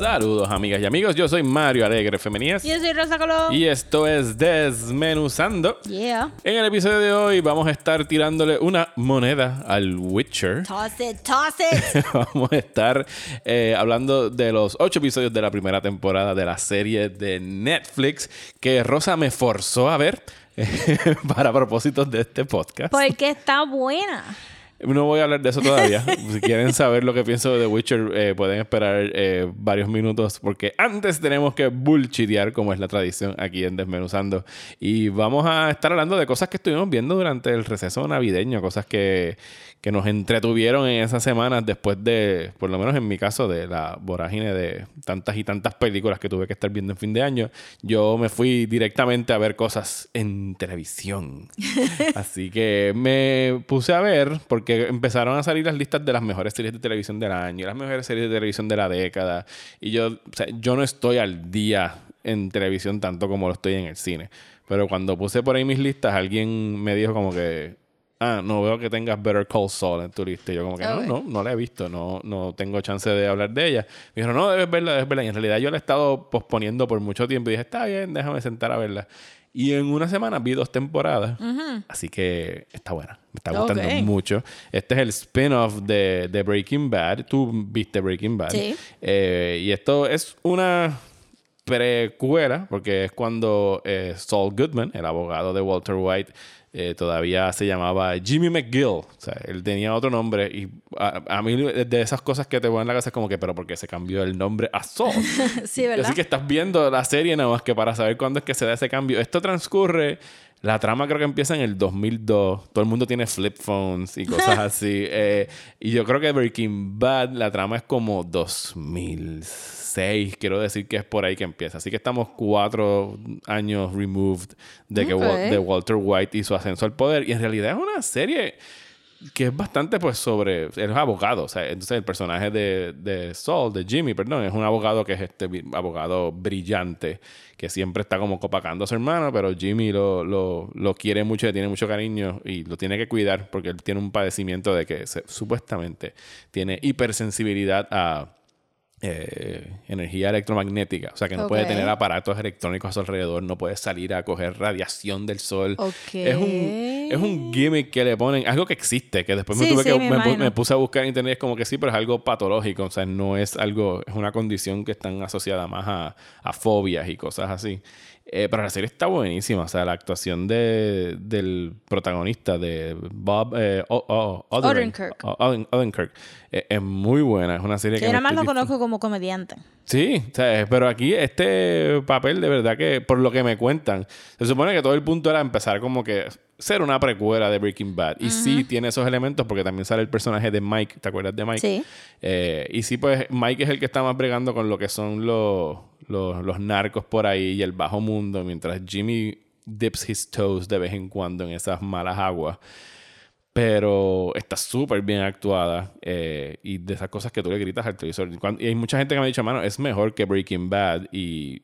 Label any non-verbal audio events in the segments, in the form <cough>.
Saludos amigas y amigos, yo soy Mario Alegre Femenías Yo soy Rosa Colón. y esto es Desmenuzando. Yeah. En el episodio de hoy vamos a estar tirándole una moneda al Witcher. Toss it, <laughs> toss it. vamos a estar eh, hablando de los ocho episodios de la primera temporada de la serie de Netflix que Rosa me forzó a ver <laughs> para propósitos de este podcast. Porque está buena. No voy a hablar de eso todavía. <laughs> si quieren saber lo que pienso de The Witcher, eh, pueden esperar eh, varios minutos porque antes tenemos que bullshitear, como es la tradición aquí en Desmenuzando. Y vamos a estar hablando de cosas que estuvimos viendo durante el receso navideño, cosas que, que nos entretuvieron en esas semanas después de, por lo menos en mi caso, de la vorágine de tantas y tantas películas que tuve que estar viendo en fin de año. Yo me fui directamente a ver cosas en televisión. <laughs> Así que me puse a ver porque empezaron a salir las listas de las mejores series de televisión del año, las mejores series de televisión de la década. Y yo, o sea, yo no estoy al día en televisión tanto como lo estoy en el cine. Pero cuando puse por ahí mis listas, alguien me dijo como que, ah, no veo que tengas Better Call Saul en tu lista. Y yo como que, no, no, no la he visto, no, no tengo chance de hablar de ella. Me dijeron, no, debes verla, debes verla. Y en realidad yo la he estado posponiendo por mucho tiempo. Y dije, está bien, déjame sentar a verla. Y en una semana vi dos temporadas. Así que está buena. Me está gustando mucho. Este es el spin-off de, de Breaking Bad. Tú viste Breaking Bad. Sí. Eh, y esto es una precuela, porque es cuando eh, Saul Goodman, el abogado de Walter White, eh, todavía se llamaba Jimmy McGill. O sea, él tenía otro nombre. Y a, a mí, de esas cosas que te ponen en la cabeza, es como que, pero ¿por qué se cambió el nombre a Saul? <laughs> Sí, ¿verdad? Así que estás viendo la serie nada más que para saber cuándo es que se da ese cambio. Esto transcurre. La trama creo que empieza en el 2002. Todo el mundo tiene flip phones y cosas <laughs> así. Eh, y yo creo que Breaking Bad, la trama es como 2006. Quiero decir que es por ahí que empieza. Así que estamos cuatro años removed de, que de Walter White y su ascenso al poder. Y en realidad es una serie que es bastante pues sobre él es abogado o sea entonces el personaje de, de Saul de Jimmy perdón es un abogado que es este abogado brillante que siempre está como copacando a su hermano pero Jimmy lo, lo, lo quiere mucho le tiene mucho cariño y lo tiene que cuidar porque él tiene un padecimiento de que supuestamente tiene hipersensibilidad a eh, energía electromagnética, o sea que no puede tener aparatos electrónicos a su alrededor, no puede salir a coger radiación del sol. Es un, es un gimmick que le ponen, algo que existe, que después me tuve sí, que, me puse a buscar en internet, es como que sí, pero es algo patológico, o sea, no es algo, es una condición que están asociada más a, a fobias y cosas así. Eh, pero la serie está buenísima, o sea, la actuación de, del protagonista, de Bob eh, Odenkirk, Odenkirk. O- Oden- Odenkirk, eh, es muy buena, es una serie Yo que... me nada más lo conozco como comediante. Sí, o sea, pero aquí este papel de verdad que, por lo que me cuentan, se supone que todo el punto era empezar como que ser una precuela de Breaking Bad. Y sí tiene esos elementos porque también sale el personaje de Mike, ¿te acuerdas de Mike? Sí. Eh, y sí, pues Mike es el que está más bregando con lo que son los, los, los narcos por ahí y el bajo mundo, mientras Jimmy dips his toes de vez en cuando en esas malas aguas. Pero está súper bien actuada. eh, y de esas cosas que tú le gritas al televisor. Y hay mucha gente que me ha dicho, mano, es mejor que Breaking Bad. Y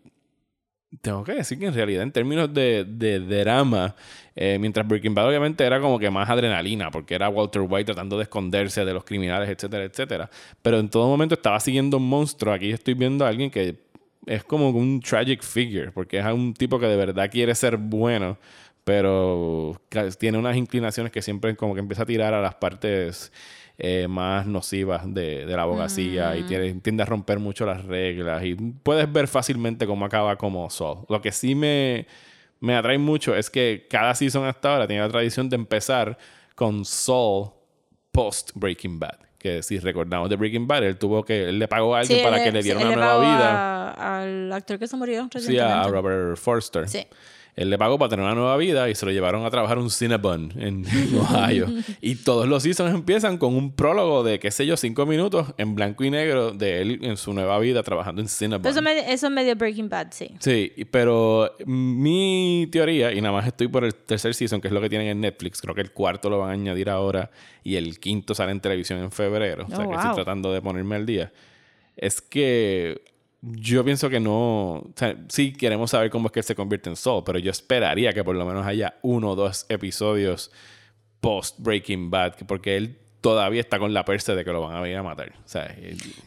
tengo que decir que en realidad, en términos de, de drama, eh, mientras Breaking Bad obviamente era como que más adrenalina, porque era Walter White tratando de esconderse de los criminales, etcétera, etcétera. Pero en todo momento estaba siguiendo un monstruo. Aquí estoy viendo a alguien que es como un tragic figure, porque es un tipo que de verdad quiere ser bueno, pero tiene unas inclinaciones que siempre como que empieza a tirar a las partes eh, más nocivas de, de la abogacía y tiene- tiende a romper mucho las reglas y puedes ver fácilmente cómo acaba como Saul. Lo que sí me, me atrae mucho es que cada season hasta ahora tiene la tradición de empezar con Saul post Breaking Bad. Que si recordamos de Breaking Bad, él tuvo que, él le pagó a alguien Sí, para él- que le sí, diera él una le nueva pagó vida. a- al actor que se murió Sí, recientemente. a Robert Forster. Sí. Él le pagó para tener una nueva vida y se lo llevaron a trabajar un Cinnabon en <laughs> Ohio. y todos los seasons empiezan con un prólogo de, qué sé yo, cinco minutos en blanco y negro de él en su nueva vida trabajando en Cinnabon. Eso, me- eso es medio Breaking Bad, sí. Sí, pero mi teoría, y nada más estoy por el tercer season, que es lo que tienen en Netflix, creo que el cuarto lo van a añadir ahora y el quinto sale en televisión en febrero, o sea Oh, que estoy wow. tratando de ponerme al día, es que yo pienso que no, sí queremos saber cómo es que él se convierte en Saul, pero yo esperaría que por lo menos haya uno o dos episodios post Breaking Bad, que- porque él todavía está con la perse de que lo van a ir a matar. O sea,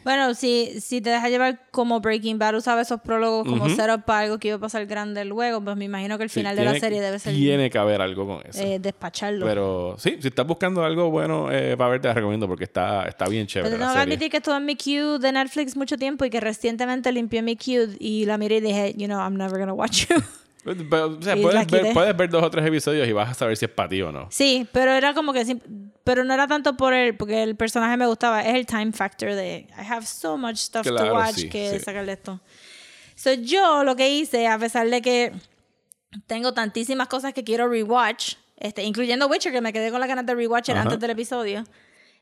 Bueno, si, si te dejas llevar como Breaking Bad usaba esos prólogos como setup para algo que iba a pasar grande luego, pues me imagino que el sí, final de la serie debe ser Tiene que haber algo con eso. eh, despacharlo. Pero sí, si estás buscando algo bueno eh, para ver, te la recomiendo porque está, está bien chévere. Pero tengo que admitir que estuve en mi queue de Netflix mucho tiempo y que recientemente limpié mi queue y la miré y dije, you know, I'm never gonna watch you. <laughs> O sea, puedes, ver, puedes ver dos o tres episodios y vas a saber si es para ti o no. sí, pero era como que pero no era tanto por el porque el personaje me gustaba, es el time factor de I have so much stuff Claro, to watch sí, que sí. sacarle esto. So yo lo que hice, a pesar de que tengo tantísimas cosas que quiero rewatch, este, incluyendo Witcher, que me quedé con la ganas de rewatch Ajá. antes del episodio.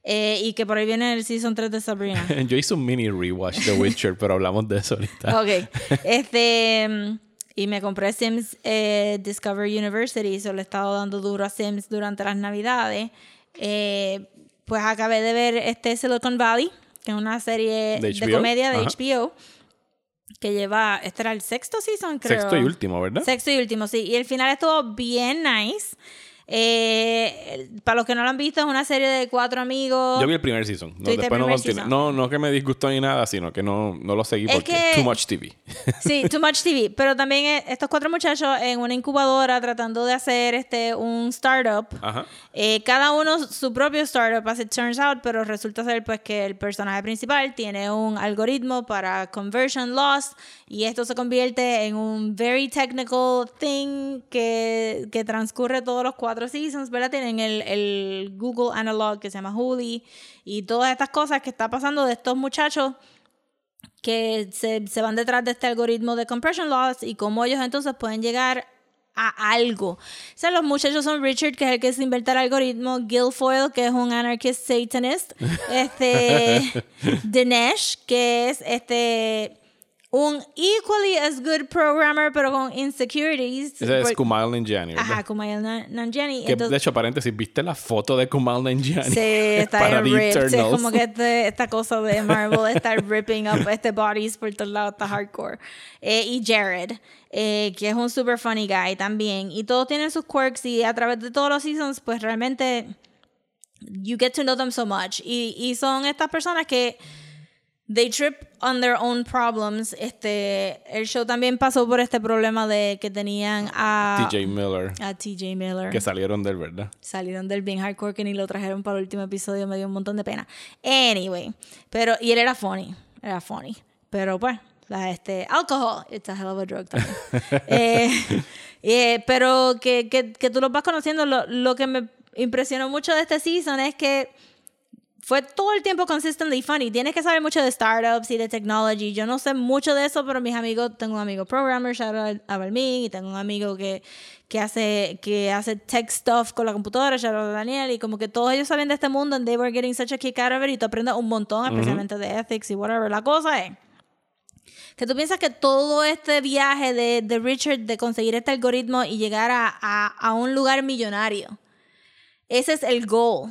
eh, y que por ahí viene el season 3 de Sabrina. <laughs> Yo hice un mini rewatch de Witcher, pero hablamos de eso ahorita. Ok. <laughs> Este. Y me compré Sims eh, Discover University. So le he estado dando duro a Sims durante las navidades. Eh, pues acabé de ver este Silicon Valley, que es una serie ¿De de, comedia de Ajá. HBO. Que lleva. Este era el sexto season, creo. Sexto y último, ¿verdad? Sexto y último, sí. Y el final estuvo bien nice. Eh, para los que no lo han visto, es una serie de cuatro amigos. Yo vi el primer season. No, después no, continué. no, no que me disgustó ni nada, sino que no, no lo seguí Es porque que- too much TV. <laughs> Sí, Too Much TV. Pero también eh, estos cuatro muchachos en una incubadora tratando de hacer este un startup. Ajá. Eh, cada uno su propio startup, as it turns out, pero resulta ser pues que el personaje principal tiene un algoritmo para conversion loss y esto se convierte en un very technical thing que, que transcurre todos los cuatro seasons, ¿verdad? Tienen el, el Google Analog que se llama Hooli y todas estas cosas que está pasando de estos muchachos que se, se van detrás de este algoritmo de compression loss y cómo ellos entonces pueden llegar a algo. O sea, los muchachos son Richard, que es el que se inventa el algoritmo, Guilfoyle, que es un anarchist satanist, este, <laughs> Dinesh, que es este un equally as good programmer, pero con insecurities. Ese es Kumail Nanjiani, ¿verdad? Ajá, Kumail Nan- Nanjiani. Que, Entonces- de hecho, paréntesis, ¿viste la foto de Kumail Nanjiani? Sí, <laughs> está para bien The ripped. Es Eternals? como que este- esta cosa de <laughs> Marvel está ripping up este bodies por todos lados, está hardcore. Eh, y Jared, eh, que es un super funny guy también. Y todos tienen sus quirks y a través de todos los seasons, pues realmente you get to know them so much. Y, y son estas personas que they trip on their own problems. Este, el show también pasó por este problema de que tenían a TJ Miller, a TJ Miller que salieron de él, ¿verdad? salieron del bien hardcore que ni lo trajeron para el último episodio, me dio un montón de pena. Anyway, pero, y él era funny, era funny. Pero pues, la, este, alcohol, it's a hell of a drug también. <laughs> Eh, eh, pero que, que, que tú los vas conociendo, lo, lo que me impresionó mucho de este season es que fue todo el tiempo consistently funny. Tienes que saber mucho de startups y de technology. Yo no sé mucho de eso, pero mis amigos, tengo un amigo programmer, shout out a Balmín, y tengo un amigo que, que hace que hace tech stuff con la computadora, shout out a Daniel, y como que todos ellos saben de este mundo and they were getting such a kick out of it y tú aprendes un montón, especialmente de ethics y whatever. La cosa es que tú piensas que todo este viaje de, de Richard de conseguir este algoritmo y llegar a, a, a un lugar millonario, ese es el goal.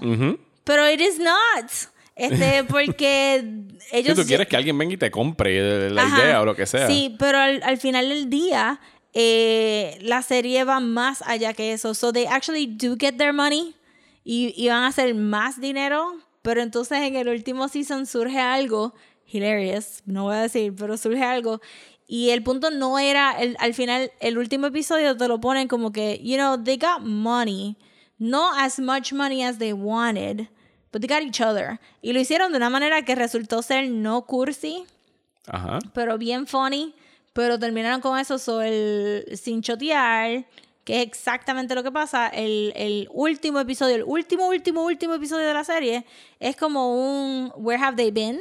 Pero it is not. Este, <laughs> porque Si ellos. tú quieres que alguien venga y te compre la Ajá. idea o lo que sea. Sí, pero al, al final del día, eh, la serie va más allá que eso. So they actually do get their money y, y van a hacer más dinero. Pero entonces en el último season surge algo hilarious, no voy a decir, pero surge algo. Y el punto no era, el, al final, el último episodio te lo ponen como que, you know, they got money, not as much money as they wanted, but they got each other. Y lo hicieron de una manera que resultó ser no cursi, Ajá. pero bien funny. Pero terminaron con eso sobre el sin chotear, que es exactamente lo que pasa. El, el último episodio, el último, último, último episodio de la serie es como un Where Have They Been?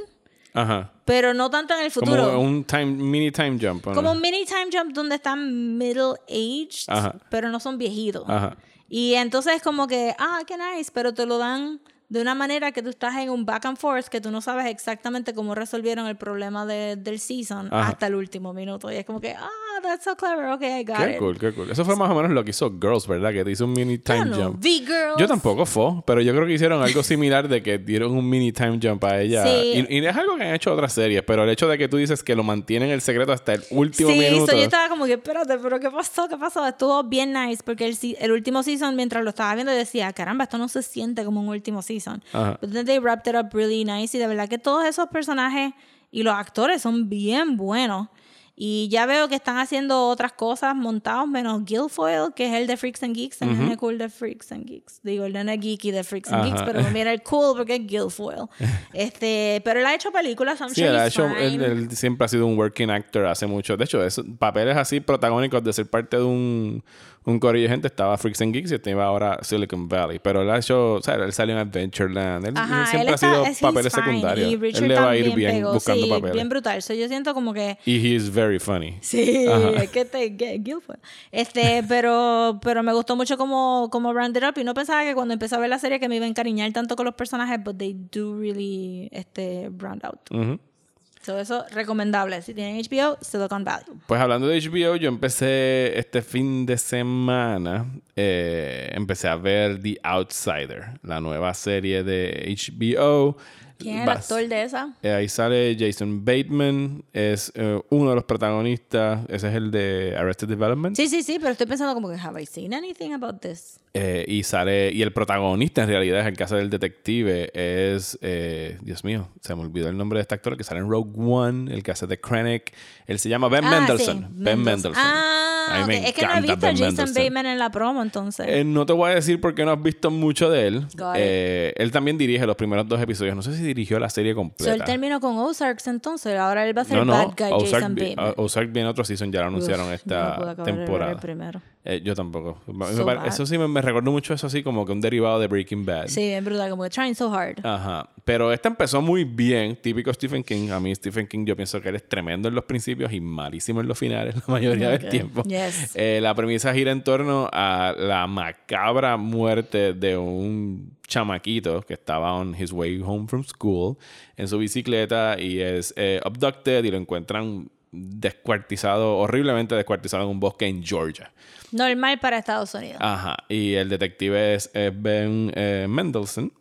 Ajá. pero no tanto en el futuro. Como un time, mini time jump. ¿o no? Como un mini time jump donde están middle aged, Ajá. pero no son viejitos. Ajá. Y entonces como que, ah, qué nice, pero te lo dan de una manera que tú estás en un back and forth que tú no sabes exactamente cómo resolvieron el problema de- del season Ajá. hasta el último minuto. Y es como que, ah, that's so clever, okay, I got Qué it. cool, qué cool. Eso fue más o menos lo que hizo Girls, ¿verdad? Que te hizo un mini time Yo no jump. vi Girls. Yo tampoco fue, pero yo creo que hicieron algo similar de que dieron un mini time jump a ella. Sí. Y, y es algo que han hecho otras series, pero el hecho de que tú dices que lo mantienen el secreto hasta el último Sí, minuto. so yo estaba como que, espérate, pero ¿qué pasó? ¿Qué pasó? Estuvo bien nice porque el último season, mientras lo estaba viendo, decía, caramba, esto no se siente como un último season. Ajá. But then they wrapped it up really nice y de verdad que todos esos personajes y los actores son bien buenos. Y ya veo que están haciendo otras cosas montados, menos Guilfoyle, que es el de Freaks and Geeks, el nene cool de Freaks and Geeks. Digo, el nene geeky de Freaks and Ajá. Geeks, pero mira el cool porque es Guilfoyle. <laughs> este, pero él ha hecho películas, I'm Sí, sure él, ha hecho- él- él siempre ha sido un working actor hace mucho. De hecho, esos papeles así protagónicos de ser parte de un, un corillo de gente estaba Freaks and Geeks y estaba ahora Silicon Valley. Pero él ha hecho, o sea, él salió en Adventureland. Él, él Ajá, siempre él ha está, sido es- papeles secundarios. Él le va a ir bien pegó. buscando sí, papeles. bien brutal. So, yo siento como que... Y is very funny. Sí, Ajá. es que te... Guilfoyle. Este, pero, pero me gustó mucho como, como rounded up y no pensaba que cuando empecé a ver la serie que me iba a encariñar tanto con los personajes, but they do really este, round out. Ujú. So, eso recomendable. Si tienen HBO, Silicon Valley. Pues hablando de HBO, yo empecé este fin de semana, eh, empecé a ver The Outsider, la nueva serie de HBO. ¿Quién es el actor de esa? Eh, ahí sale Jason Bateman, es eh, uno de los protagonistas, ese es el de Arrested Development. Sí, sí, sí, pero estoy pensando como que, have I seen anything about this? Eh, y sale, y el protagonista en realidad es el caso del detective, es, eh, Dios mío, se me olvidó el nombre de este actor, que sale en Rogue One, el que hace de Krennic, él se llama Ben Ah, Mendelsohn. sí, Ben Mendelsohn. Ah, Es que no he visto a Jason. Bateman en la promo, entonces. Eh, no te voy a decir porque no has visto mucho de él. Eh, él también dirige los primeros dos episodios. No sé si dirigió la serie So, él completa. terminó con Ozarks entonces, ahora él va a ser no, no. bad guy Ozark, Jason Bateman. Ozark viene otro season, ya lo anunciaron Uf, esta no temporada. el primero. Eh, yo tampoco. So eso sí me, me recordó mucho eso así como que un derivado de Breaking Bad. Sí, es brutal, como que trying so hard. Ajá. Pero esta empezó muy bien, típico Stephen King. A mí Stephen King yo pienso que él es tremendo en los principios y malísimo en los finales la mayoría Ok. del tiempo. Yes. Eh, la premisa gira en torno a la macabra muerte de un chamaquito que estaba on his way home from school en su bicicleta y es eh, abducted y lo encuentran descuartizado, horriblemente descuartizado en un bosque en Georgia. Normal para Estados Unidos. Ajá. Y el detective es, eh, Ben eh, Mendelsohn.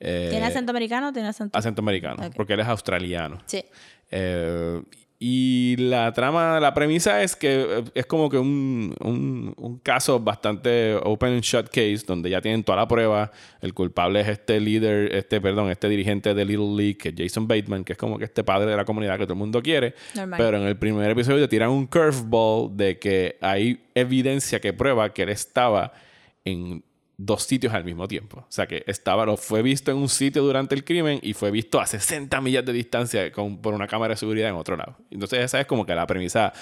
Eh, ¿Tiene acento americano o tiene acento? acento americano, porque él es australiano. Sí. Eh, y la trama, la premisa es que es como que un, un, un caso bastante open and shut case, donde ya tienen toda la prueba. El culpable es este líder, este, perdón, este dirigente de Little League, que es Jason Bateman, que es como que este padre de la comunidad que todo el mundo quiere. Normal. Pero en el primer episodio te tiran un curveball de que hay evidencia que prueba que él estaba en dos sitios al mismo tiempo. O sea que estaba, lo fue visto en un sitio durante el crimen y fue visto a 60 millas de distancia con, por una cámara de seguridad en otro lado. Entonces esa es como que la premisa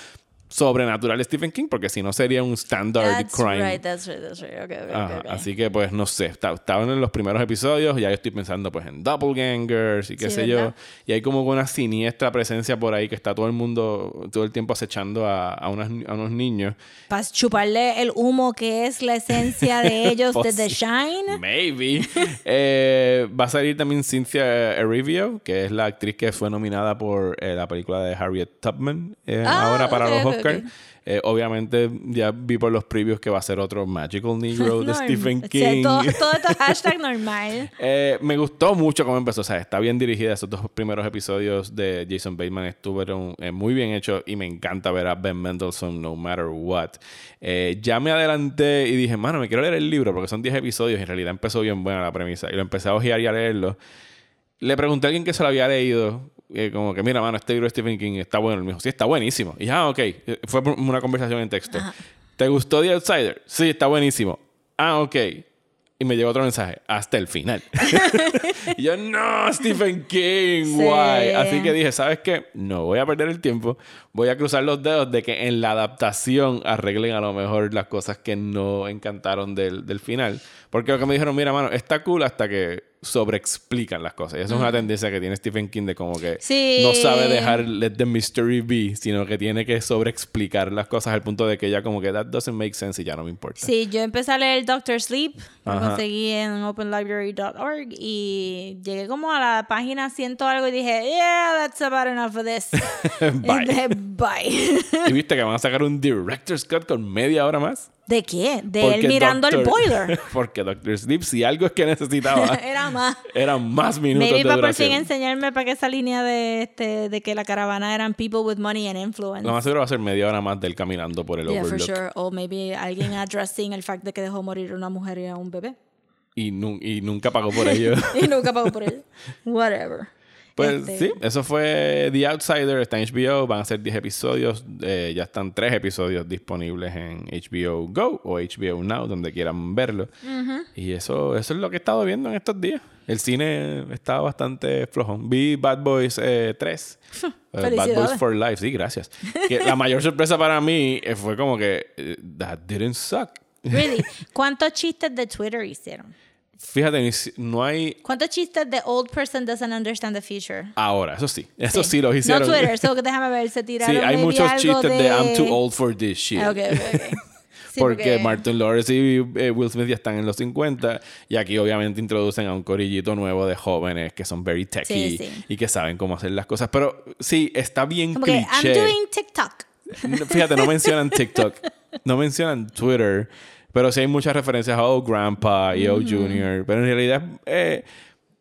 sobrenatural Stephen King, porque si no sería un standard That's crime. right, that's right, that's right. Okay, okay, Ajá, okay. Así que pues no sé, estaban en los primeros episodios, ya yo estoy pensando pues en doppelgangers y qué Sí, sé ¿verdad? yo. Y hay como una siniestra presencia por ahí que está todo el mundo, todo el tiempo acechando a, a, unas- a unos niños. Para chuparle el humo que es la esencia de <laughs> ellos de The Shine. Maybe. Eh, va a salir también Cynthia Erivo, que es la actriz que fue nominada por eh, la película de Harriet Tubman eh, Ah, ahora para los Eh, obviamente ya vi por los previews que va a ser otro Magical Negro <laughs> de Stephen o sea, King. todo, todo esto es <laughs> hashtag normal. Eh, me gustó mucho cómo empezó. O sea, está bien dirigida. Esos dos primeros episodios de Jason Bateman estuvieron eh, muy bien hechos y me encanta ver a Ben Mendelsohn no matter what. Ya me adelanté y dije, mano, me quiero leer el libro porque son 10 episodios y en realidad empezó bien buena la premisa. Y lo empecé a ojear y a leerlo. Le pregunté a alguien que se lo había leído, eh, como que, mira, mano, este libro de Stephen King está bueno. Él me dijo, sí, está buenísimo. Y ya, ok. Eh, Fue una conversación en texto. ¿Te gustó The Outsider? Sí, está buenísimo. Ah, ok. Y me llegó otro mensaje, hasta el final. <laughs> y yo, no, Stephen King, Sí. guay. Así que dije, ¿sabes qué? No voy a perder el tiempo. Voy a cruzar los dedos de que en la adaptación arreglen a lo mejor las cosas que no encantaron del, del final. Porque lo que me dijeron, mira, mano, está cool hasta que sobreexplican las cosas. Y eso es una tendencia que tiene Stephen King de como que Sí. no sabe dejar let the mystery be, sino que tiene que sobreexplicar las cosas al punto de que ya como que that doesn't make sense y ya no me importa. Sí, yo empecé a leer Doctor Sleep, lo conseguí en openlibrary.org y llegué como a la página ciento algo y dije, yeah, that's about enough of this. Bye. <laughs> Y dije, Bye. <laughs> ¿Y viste que van a sacar un director's cut con media hora más? ¿De qué? De Porque él mirando el Doctor- boiler. <laughs> Porque Doctor Sleep, si algo es que necesitaba, <laughs> Era más. eran más minutos Maybe de para por fin enseñarme para que esa línea de, este, de que la caravana eran people with money and influence. Lo más seguro va a ser media hora más del caminando por el Yeah, for Overlook. sure. O maybe alguien addressing el fact de que dejó morir una mujer y a un bebé. Y, nu- y nunca pagó por ello. <laughs> Y nunca pagó por él. Whatever. Pues Este, sí, eso fue The Outsider, está en HBO, van a ser 10 episodios, eh, ya están 3 episodios disponibles en HBO Go o HBO Now, donde quieran verlo. Y eso, eso es lo que he estado viendo en estos días. El cine está bastante flojón. Vi Bad Boys eh, 3. <laughs> eh, Bad. Boys for Life, sí, gracias. Que la mayor sorpresa para mí eh, fue como que, that didn't suck. Really. <laughs> ¿Cuántos chistes de Twitter hicieron? Fíjate, no hay... ¿Cuántos chistes de old person doesn't understand the future? Ahora, eso sí, eso sí, los No hicieron. Twitter, so que déjame ver, se Sí, tiraron hay maybe muchos chistes de... de I'm too old for this shit. Ok, ok. <laughs> Sí, porque, Martin Lawrence y eh, Will Smith ya están en los 50 y aquí obviamente introducen a un corillito nuevo de jóvenes que son very techy Sí, sí. y que saben cómo hacer las cosas. Pero sí, está bien Como que I'm cliché. doing TikTok. No, Fíjate, no mencionan TikTok, no mencionan Twitter, pero sí hay muchas referencias a Oh Grandpa y Oh Junior. Pero en realidad, eh,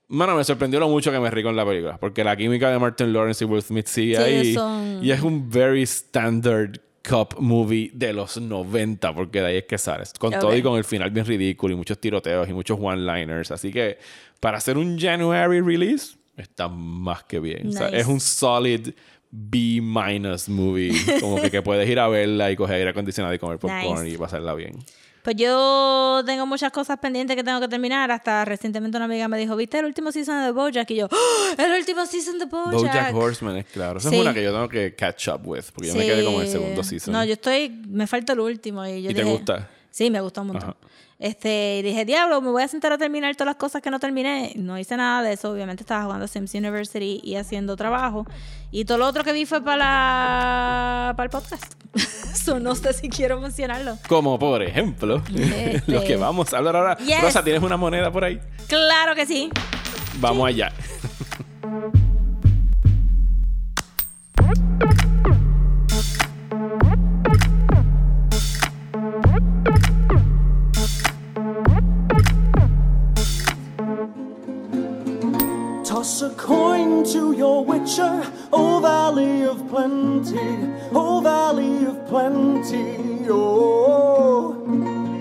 mano, me sorprendió lo mucho que me rí con la película, porque la química de Martin Lawrence y Will Smith sigue Sí, ahí. son- Y es un very standard cop movie de los 90, porque de ahí es que sales. Con todo Ok. y con el final bien ridículo y muchos tiroteos y muchos one-liners. Así que para hacer un January release, está más que bien. O sea, Nice. es un solid B minus movie. Como que, que puedes ir a verla y coger aire acondicionado y comer popcorn Nice. y pasarla bien. Pues yo tengo muchas cosas pendientes que tengo que terminar. Hasta recientemente una amiga me dijo, ¿viste el último season de Bojack? Y yo, ¡Oh! el último season de Bojack. Bojack Horseman es claro. Esa Sí. es una que yo tengo que catch up with. Porque yo me quedé como en el segundo season. No, yo estoy, me falta el último. ¿Y, yo ¿Y te gusta? Sí, me gustó un montón. Ajá. Este, dije, diablo, me voy a sentar a terminar todas las cosas que no terminé. No hice nada de eso. Obviamente estaba jugando Sims University y haciendo trabajo. Y todo lo otro que vi fue para la... para el podcast. <laughs> so, no sé si quiero mencionarlo. Como por ejemplo, Este- lo que vamos a hablar ahora. Yes. Rosa, ¿tienes una moneda por ahí? Claro que sí. Vamos allá. <laughs> Toss a coin to your witcher, O Valley of Plenty, O Valley of Plenty, oh.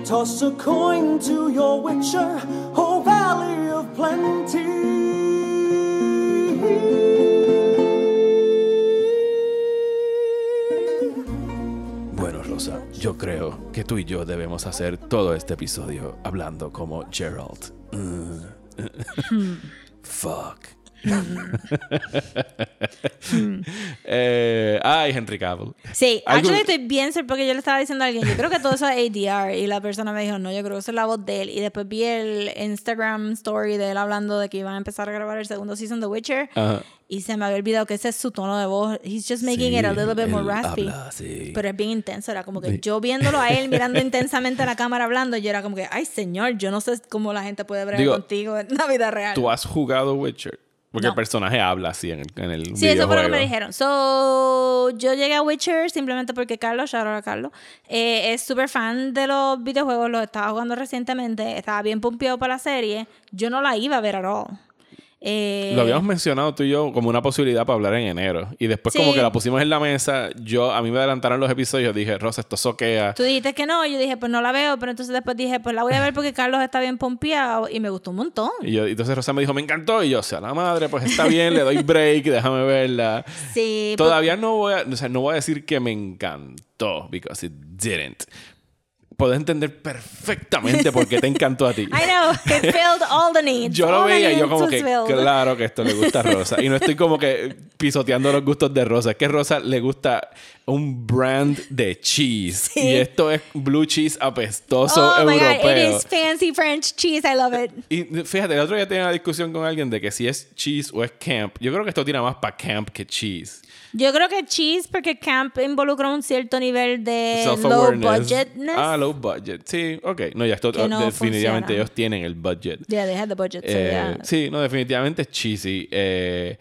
Toss a coin to your witcher, O Valley of Plenty. Bueno, Rosa, yo creo que tú y yo debemos hacer todo este episodio hablando como Gerald. Mm. <laughs> Fuck. <laughs> eh, ay, Henry Cavill. Sí, actually estoy bien porque yo le estaba diciendo a alguien, yo creo que todo eso es ADR y la persona me dijo, no, yo creo que eso es la voz de él. Y después vi el Instagram story de él hablando de que iban a empezar a grabar el segundo season de Witcher y se me había olvidado que ese es su tono de voz. He's just making Sí, it a little bit more raspy. habla. Pero es bien intenso, era como que yo viéndolo a él mirando <laughs> intensamente a la cámara hablando, yo era como que, ay señor, yo no sé cómo la gente puede Digo, contigo en la vida real. ¿Tú has jugado Witcher? Porque No. el personaje habla así en el, en el Sí, eso fue lo que videojuego. me dijeron. So, yo llegué a Witcher simplemente porque Carlos, shout out a Carlos, eh, es súper fan de los videojuegos, los estaba jugando recientemente, estaba bien pompeado para la serie. Yo no la iba a ver at all. Eh, Lo habíamos mencionado tú y yo como una posibilidad para hablar en enero. Y después Sí. como que la pusimos en la mesa, yo a mí me adelantaron los episodios, dije, Rosa, esto soquea. Tú dijiste que no, y yo dije, pues no la veo, pero entonces después dije, pues la voy a ver porque Carlos está bien pompeado y me gustó un montón. Y yo, entonces Rosa me dijo, me encantó. Y yo, o sea, la madre, pues está bien, le doy <laughs> break, déjame verla. Sí, pues, Todavía no voy a, o sea, no voy a decir que me encantó, because it didn't. Puedo entender perfectamente por qué te encantó a ti. I know, it filled all the needs. Yo lo All veía y yo como que, filled. claro que esto le gusta a Rosa. Y no estoy como que pisoteando los gustos de Rosa. Es que Rosa le gusta un brand de cheese. Y esto es blue cheese apestoso oh my god, it europeo. is fancy French cheese. I love it. Y fíjate, el otro día tenía una discusión con alguien de que si es cheese o es camp. Yo creo que esto tira más para camp que cheese. Yo creo que cheese porque camp involucra un cierto nivel de low budgetness. Ah, low budget. Sí, ok. No, ya esto no definitivamente funciona. ellos tienen el budget. Yeah, they had the budget. so Eh, yeah. Sí, no, definitivamente es cheesy. Eh,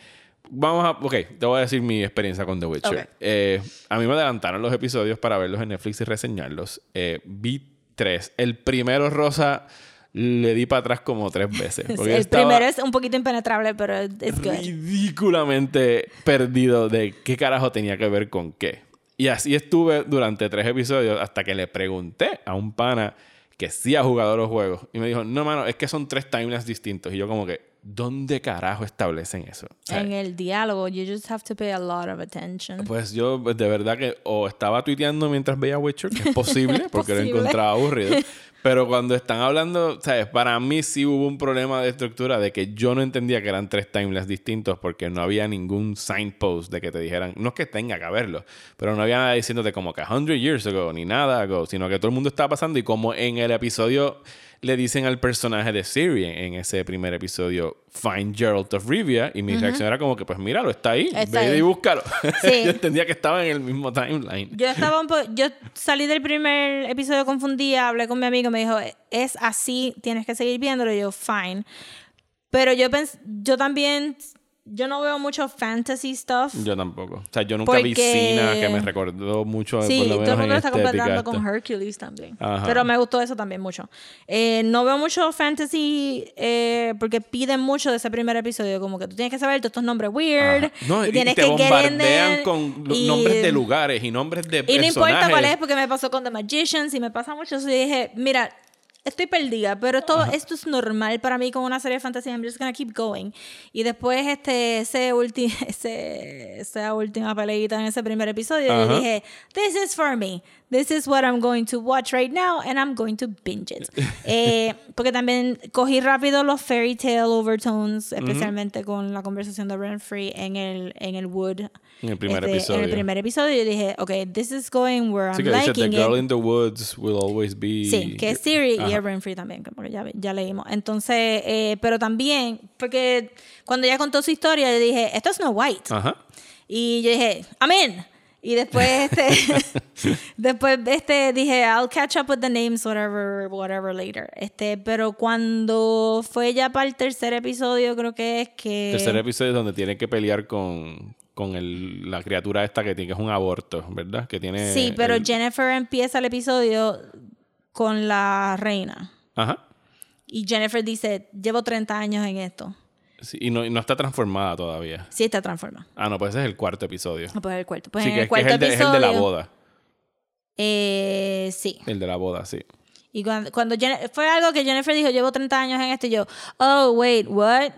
vamos a. Ok, te voy a decir mi experiencia con The Witcher. Ok. Eh, a mí me adelantaron los episodios para verlos en Netflix y reseñarlos. Eh, vi tres. El primero, Rosa, le di para atrás como tres veces. <laughs> porque el primero es un poquito impenetrable, pero good. ridículamente perdido de qué carajo tenía que ver con qué. Y así estuve durante tres episodios hasta que le pregunté a un pana que sí ha jugado los juegos. Y me dijo, no, mano, es que son tres timelines distintos. Y yo como que, ¿dónde carajo establecen eso? O sea, En el diálogo, you just have to pay a lot of attention. Pues yo de verdad que o estaba tuiteando mientras veía Witcher, que es posible, <laughs> porque lo Posible. encontraba aburrido. <laughs> Pero cuando están hablando, ¿sabes? Para mí sí hubo un problema de estructura de que yo no entendía que eran tres timelines distintos porque no había ningún signpost de que te dijeran, no es que tenga que haberlo, pero no había nada diciéndote como que 100 years ago ni nada ago, sino que todo el mundo estaba pasando y como en el episodio le dicen al personaje de Siri en ese primer episodio, Find Geralt of Rivia, y mi reacción era como que, pues míralo, está ahí, Está ve y búscalo. <laughs> Sí. yo entendía que estaba en el mismo timeline. Yo estaba un po- yo salí del primer episodio confundida, hablé con mi amigo, me dijo, es así, tienes que seguir viéndolo, y yo, fine. Pero yo pens yo también, yo no veo mucho fantasy stuff. Yo tampoco. O sea, yo nunca vi Porque- Cena, que me recordó mucho, Sí, por lo todo menos el mundo está esto. con Hercules también. Ajá. Pero me gustó eso también mucho. Eh, no veo mucho fantasy eh, porque piden mucho de ese primer episodio. Como que tú tienes que saber todos estos nombres weird. No, y, tienes te que bombardean con y- nombres de lugares y nombres de Y no personajes. importa cuál es, porque me pasó con The Magicians y me pasa mucho eso. Y dije, mira, estoy perdida, pero esto, esto es normal para mí con una serie de fantasía. I'm just gonna keep going. Y después, este, ese ulti <laughs> ese, esa última peleita en ese primer episodio, yo Ajá. dije, this is for me. This is what I'm going to watch right now and I'm going to binge it. <laughs> Eh, porque también cogí rápido los fairy tale overtones, especialmente con la conversación de Renfrey en el, en el Wood. En el primer Este, En episodio. el primer episodio yo dije, ok, this is going where Sí, I'm que dice, The liking girl it. in the woods will always be... Sí, que es Siri y Ajá. es Renfrey también, que porque ya, ya leímos. Entonces, eh, pero también, porque cuando ella contó su historia, yo dije, esto es Snow White. Ajá. Y yo dije, amén. Y después, este, <laughs> <laughs> después, este, dije, I'll catch up with the names, whatever, whatever later. Este, pero cuando fue ya para el tercer episodio, creo que es que... Tercer episodio es donde tiene que pelear con, con el- la criatura esta que tiene que es un aborto, ¿verdad? Que tiene... Sí, pero el- Jennifer empieza el episodio con la reina. Ajá. Y Jennifer dice, llevo 30 años en esto. Sí, y, no, y no está transformada todavía. Sí está transformada. Ah, no, pues ese es el cuarto episodio. No, pues el cuarto. Pues sí, en que, el es, que es cuarto el de, es el de la boda. Eh, sí. El de la boda, sí. Y cuando, cuando Jen- fue algo que Jennifer dijo, llevo 30 años en esto, y yo, oh, wait, what?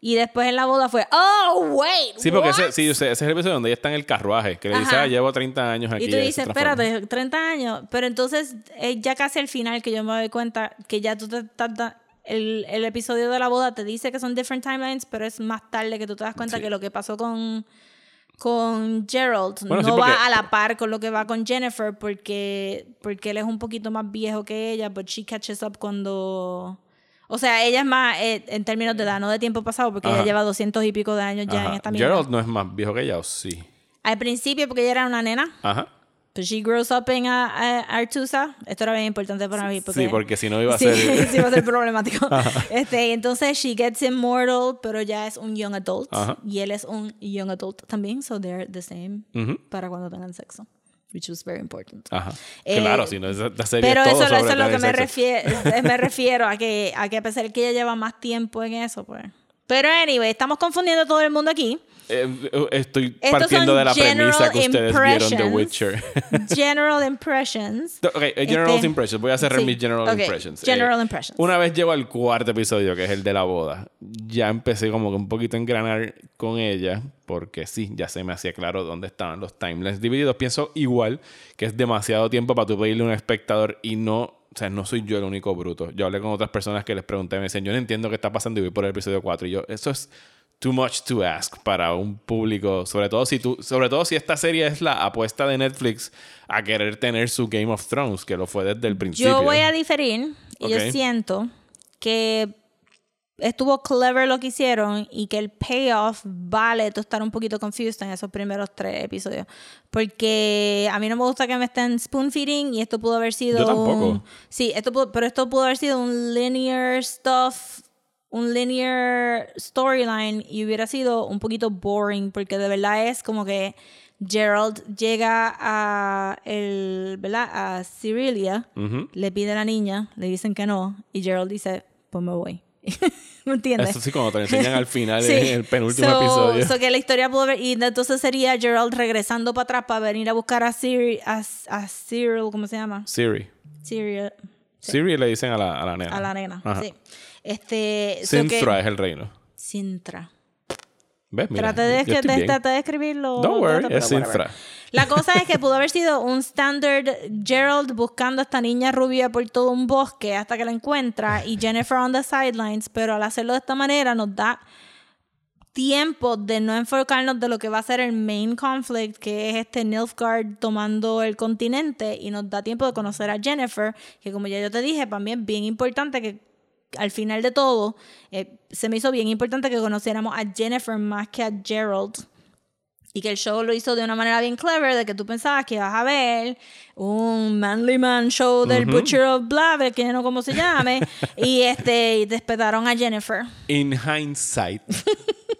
Y después en la boda fue, oh, wait, Sí, porque what? ese, sí, ese es el episodio donde ella está en el carruaje, que le dice, ah, llevo 30 años aquí. Y tú dices, espérate, 30 años. Pero entonces, eh, ya casi al final, que yo me doy cuenta que ya tú te estás. El, el episodio de la boda te dice que son different timelines, pero es más tarde que tú te das cuenta Sí. que lo que pasó con, con Gerald Bueno, no sí, porque- va a la par con lo que va con Jennifer, porque, porque él es un poquito más viejo que ella, but she catches up cuando. O sea, ella es más eh, en términos de edad, no de tiempo pasado, porque Ajá. ella lleva doscientos y pico de años ya Ajá. en esta misma. Gerald no es más viejo que ella, ¿o sí? Al principio, porque ella era una nena. Ajá. Pues she grows up en Artusa. Esto era bien importante para mí. Porque, Sí, porque si no iba a <laughs> Sí, ser... <laughs> sí iba a ser problemático. <laughs> este, entonces, she gets immortal, pero ya es un young adult. Ajá. Y él es un young adult también, so they're the same Ujú. para cuando tengan sexo. Which was very important. Ajá. Eh, claro, si no, la serie Pero es todo eso, eso es lo que me, refiero, <laughs> me refiero a que, a que a pesar de que ella lleva más tiempo en eso, pues. Pero anyway, estamos confundiendo a todo el mundo aquí. Eh, estoy Estos partiendo de la premisa que ustedes vieron The. Witcher. <laughs> General impressions. ok, eh, General Este, Impressions. Voy a cerrar sí, mis General ok, Impressions. General Eh, impressions. Una vez llego al cuarto episodio, que es el de la boda, ya empecé como que un poquito a engranar con ella, porque sí, ya se me hacía claro dónde estaban los timelines divididos. Pienso igual que es demasiado tiempo para tú pedirle a un espectador y no, o sea, no soy yo el único bruto. Yo hablé con otras personas que les pregunté, me decían, yo no entiendo qué está pasando y voy por el episodio 4. Y yo, eso es too much to ask para un público, sobre todo si tú, sobre todo si esta serie es la apuesta de Netflix a querer tener su Game of Thrones, que lo fue desde el principio. Yo voy a diferir y yo siento que estuvo clever lo que hicieron y que el payoff vale tú estar un poquito confused en esos primeros tres episodios. Porque a mí no me gusta que me estén spoon feeding y esto pudo haber sido Yo tampoco. un- sí, esto pudo- pero esto pudo haber sido un linear stuff, un linear storyline y hubiera sido un poquito boring porque de verdad es como que Gerald llega a el, ¿verdad? a Cyrilia, le pide a la niña, le dicen que no y Gerald dice, pues me voy. <laughs> ¿Me entiendes? Eso sí, cuando te enseñan al final <laughs> Sí. en el penúltimo So- episodio. so que la historia pudo ver. Y entonces sería Gerald regresando para atrás para venir a buscar a Cyril, a, a Cyril, ¿cómo se llama? Siri. Cyril, Siri le dicen a la, a la nena. a la nena. Ajá. Sí. Este. so Sintra es el reino. Sintra. ¿Ves? Mira, Trate de, de- trate de escribirlo. Don't worry, es. Sintra. La cosa es que <laughs> pudo haber sido un standard Gerald buscando a esta niña rubia por todo un bosque hasta que la encuentra y Jennifer on the sidelines, pero al hacerlo de esta manera nos da tiempo de no enfocarnos de lo que va a ser el main conflict, que es este Nilfgaard tomando el continente, y nos da tiempo de conocer a Jennifer, que como ya yo te dije, para mí es bien importante que al final de todo, eh, se me hizo bien importante que conociéramos a Jennifer más que a Gerald. Y que el show lo hizo de una manera bien clever, de que tú pensabas que ibas a ver un Manly Man show del Butcher of Blaver, que no cómo se llame, <laughs> y este y despetaron a Jennifer. In hindsight,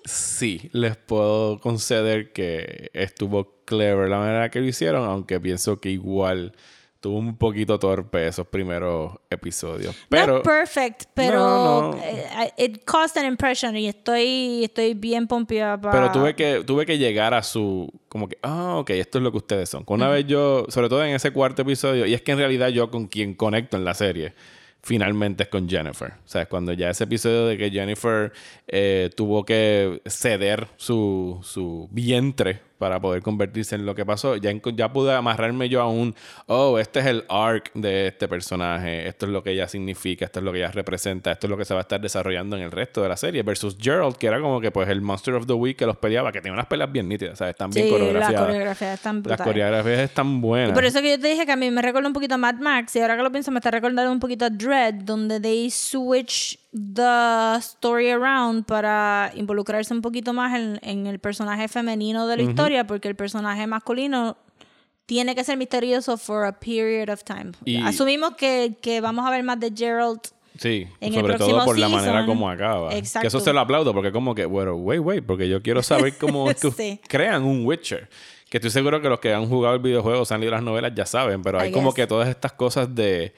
sí, les puedo conceder que estuvo clever la manera que lo hicieron, aunque pienso que igual tuvo un poquito torpe esos primeros episodios. Pero Not perfect, pero No, no. eh, it caused an impression y estoy, estoy bien pompeada para... Pero tuve que, tuve que llegar a su. Como que, ah, ok, esto es lo que ustedes son. Una vez yo, sobre todo en ese cuarto episodio, y es que en realidad yo con quien conecto en la serie, finalmente es con Jennifer. O sea, cuando ya ese episodio de que Jennifer eh, tuvo que ceder su, su vientre para poder convertirse en lo que pasó, ya, ya pude amarrarme yo a un, oh, este es el arc de este personaje, esto es lo que ella significa, esto es lo que ella representa, esto es lo que se va a estar desarrollando en el resto de la serie, versus Gerald, que era como que pues el Monster of the Week que los peleaba, que tenía unas peleas bien nítidas, ¿sabes? Están bien Sí, coreografiadas. coreografía es tan Las brutal. coreografías están buenas. Por eso que yo te dije que a mí me recuerda un poquito a Mad Max y ahora que lo pienso me está recordando un poquito a Dread, donde they switch the story around para involucrarse un poquito más en, en el personaje femenino de la historia, porque el personaje masculino tiene que ser misterioso for a period of time. Y- Asumimos que, que vamos a ver más de Gerald Sí, en el sobre todo por la manera como acaba. Exacto. Que eso se lo aplaudo porque como que, bueno, wait, wait, porque yo quiero saber cómo <laughs> es que Sí. crean un Witcher. Que estoy seguro que los que han jugado el videojuego, se han leído las novelas, ya saben, pero hay I como guess. que todas estas cosas de,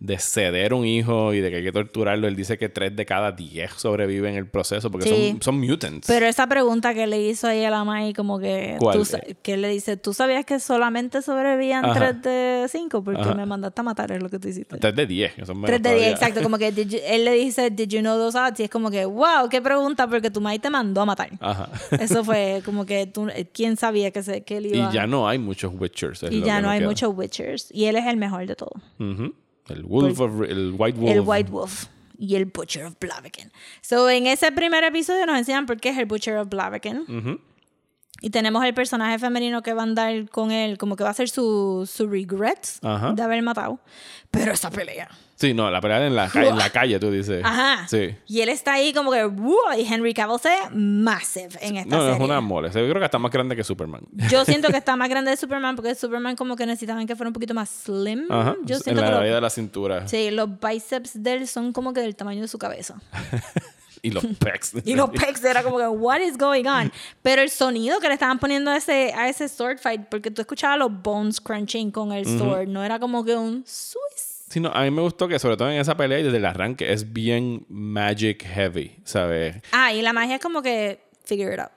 de ceder un hijo y de que hay que torturarlo. Él dice que tres de cada diez sobreviven el proceso porque Sí. son, son mutants. Pero esa pregunta que le hizo ahí a la Mai, como que. ¿Cuál? tú que le dice, ¿tú sabías que solamente sobrevivían Ajá. tres de cinco? Porque Ajá. me mandaste a matar, es lo que tú hiciste. Tres de diez, son menos Tres de diez, exacto. Como que <laughs> you- él le dice, ¿Did you know those odds? Y es como que, wow, qué pregunta, porque tu Mai te mandó a matar. Ajá. Eso <laughs> fue como que tú, ¿quién sabía que, se, que él iba y ya no hay muchos Witchers. es Y ya no hay queda. muchos Witchers. Y él es el mejor de todo. Ujú. El Wolf of... El White Wolf. El White Wolf y el Butcher of Blaviken. So, en ese primer episodio nos enseñan por qué es el Butcher of Blaviken. Ujú. Y tenemos el personaje femenino que va a andar con él, como que va a ser su, su regret Ajá. de haber matado. Pero esa pelea. Sí, no, la pelea en la, en la <laughs> calle, tú dices. Ajá. Sí. Y él está ahí como que, "Wow", y Henry Cavill se ve massive en esta No, no, es serie. una mole. Yo creo que está más grande que Superman. Yo <laughs> siento que está más grande de Superman porque Superman como que necesitaban que fuera un poquito más slim. Ajá. Yo en siento la área de la cintura. sí, los biceps de él son como que del tamaño de su cabeza. <laughs> Y los pecs. Y los pecs era como que, what is going on? Pero el sonido que le estaban poniendo a ese, a ese sword fight, porque tú escuchabas los bones crunching con el sword, no era como que un Swiss. Sí, no, a mí me gustó que sobre todo en esa pelea y desde el arranque es bien magic heavy, ¿sabes? Ah, y la magia es como que, figure it out.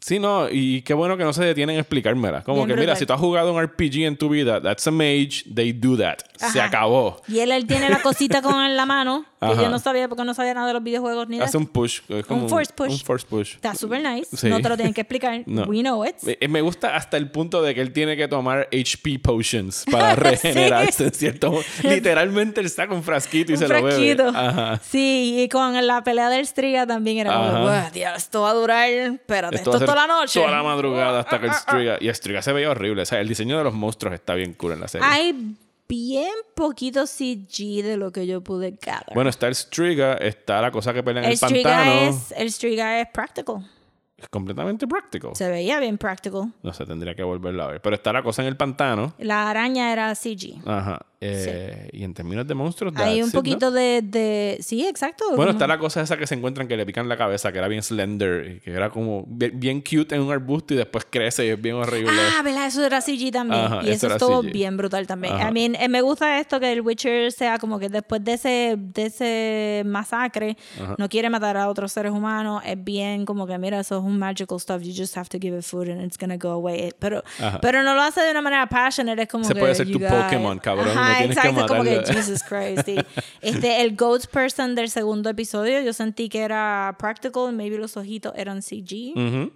Sí, no, y qué bueno que no se detienen a explicármela. Como Bien que, mira, brutal. si tú has jugado un RPG en tu vida, that's a mage, they do that. Se Ajá. acabó. Y él, él tiene la cosita con la mano, que Ajá. yo no sabía porque no sabía nada de los videojuegos ni de Hace un push. Es como Un force push. Un force push. Está súper nice. Sí. No te lo tienen que explicar. <laughs> No. We know it. Eh, Me gusta hasta el punto de que él tiene que tomar HP potions para <laughs> <laughs> Sí. regenerarse en cierto Literalmente él saca un frasquito y un se lo bebe. frasquito. Ajá. Sí, y con la pelea del Striga también era como, Ajá. "Buah, tío, esto va a durar, espérate, esto, va a es ser toda la noche. Toda la madrugada hasta que el Ah, ah, ah. Striga. Y el Striga se veía horrible. O sea, el diseño de los monstruos está bien cool en la serie. Hay bien poquito CG de lo que yo pude gather. Bueno, está el Striga, está la cosa que pelea en el el, pantano. Es, el Striga es practical. Es completamente práctico. Se veía bien practical. No sé, tendría que volverlo a ver. Pero está la cosa en el pantano. La araña era CG. Ajá. Eh, Y en términos de monstruos, Hay un it, ¿no? poquito de, de... Sí, exacto. Bueno, está la cosa esa que se encuentran que le pican la cabeza, que era bien slender, y que era como bien, bien cute en un arbusto y después crece y es bien horrible. Ah, ¿verdad? Eso era CG también. Ajá, y eso estuvo CG. bien brutal también. Ajá. I mean, eh, me gusta esto que el Witcher sea como que después de ese, de ese masacre, no quiere matar a otros seres humanos. Es bien como que, mira, eso es un magical stuff. You just have to give it food and it's gonna go away. Pero, Ajá. pero no lo hace de una manera passionate. Es como Se que. puede ser you tu. Pokémon, cabrón, no que exacto. como que. Jesus Christ. sí. <laughs> Este, el Ghost Person del segundo episodio, yo sentí que era practical. Maybe los ojitos eran CG. Ujú.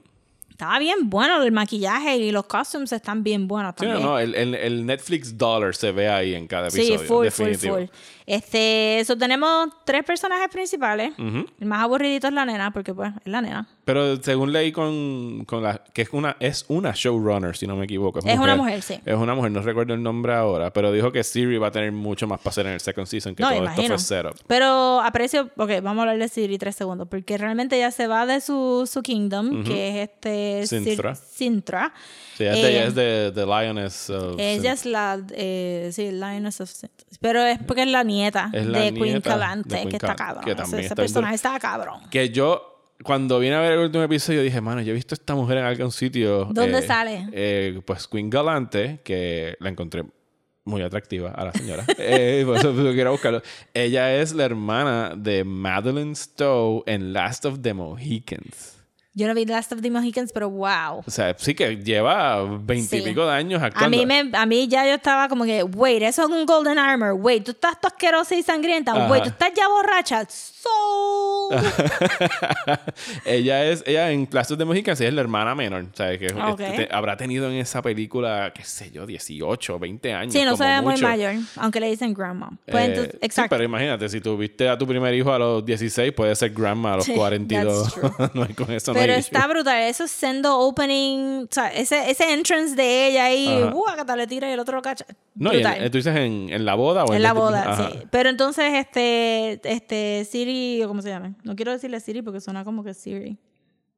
Estaba bien bueno el maquillaje y los costumes están bien buenos Sí, no, también. no, el, el- el Netflix dollar se ve ahí en cada Sí, episodio. full, definitivo. full, full. Este, eso tenemos tres personajes principales. Ujú. El más aburridito es la nena, porque pues es la nena. Pero según leí con, con la... que es una, es una showrunner, si no me equivoco. Es una mujer, sí. Es una mujer, no recuerdo el nombre ahora, pero dijo que Siri va a tener mucho más para hacer en el second season, que no, todo imagino. esto fue setup. Pero aprecio, ok, vamos a hablar de Siri tres segundos, porque realmente ella se va de su, su kingdom, que es este Sintra. Sintra. Sí, ella, Eh, es de The Lioness of... Ella es la, eh, sí, Lioness of Sintra. Pero es porque es la nieta Es la de Queen Calante, de Queen que está cabrón. que Ese- personaje está cabrón. Que yo, cuando vine a ver el último episodio, dije, mano, yo he visto a esta mujer en algún sitio. ¿Dónde eh, sale? eh, pues Queen Galante, que la encontré muy atractiva a la señora. <laughs> eh, por eso quiero buscarlo. Ella es la hermana de Madeline Stowe en Last of the Mohicans. Yo no vi Last of the Mohicans, pero wow. O sea, sí que lleva veintipico Sí. de años A actuando. mí, me, a mí ya yo estaba como que, wait, eso es un Golden Armor. Wait, tú estás tú asquerosa y sangrienta. Ajá. Wait, tú estás ya borracha. So. <laughs> ella es, ella en Last of the Mohicans ella es la hermana menor. O sea, que es- Ok. te- habrá tenido en esa película, qué sé yo, 18, 20 años. sí, no se ve muy mayor, aunque le dicen grandma. Pues Eh, entonces, sí, exacto. pero imagínate, si tuviste a tu primer hijo a los 16, puede ser grandma a los Sí, 42. that's true. <laughs> no hay con eso, no Pero está brutal. Eso sendo opening. O sea, ese, ese entrance de ella ahí. Acá le tira y el otro lo cacha. No, y en- brutal. tú dices en, en la boda o en, En la el- boda, Ajá. sí. Pero entonces, este, este, Siri, ¿cómo se llama? No quiero decirle Siri porque suena como que Siri.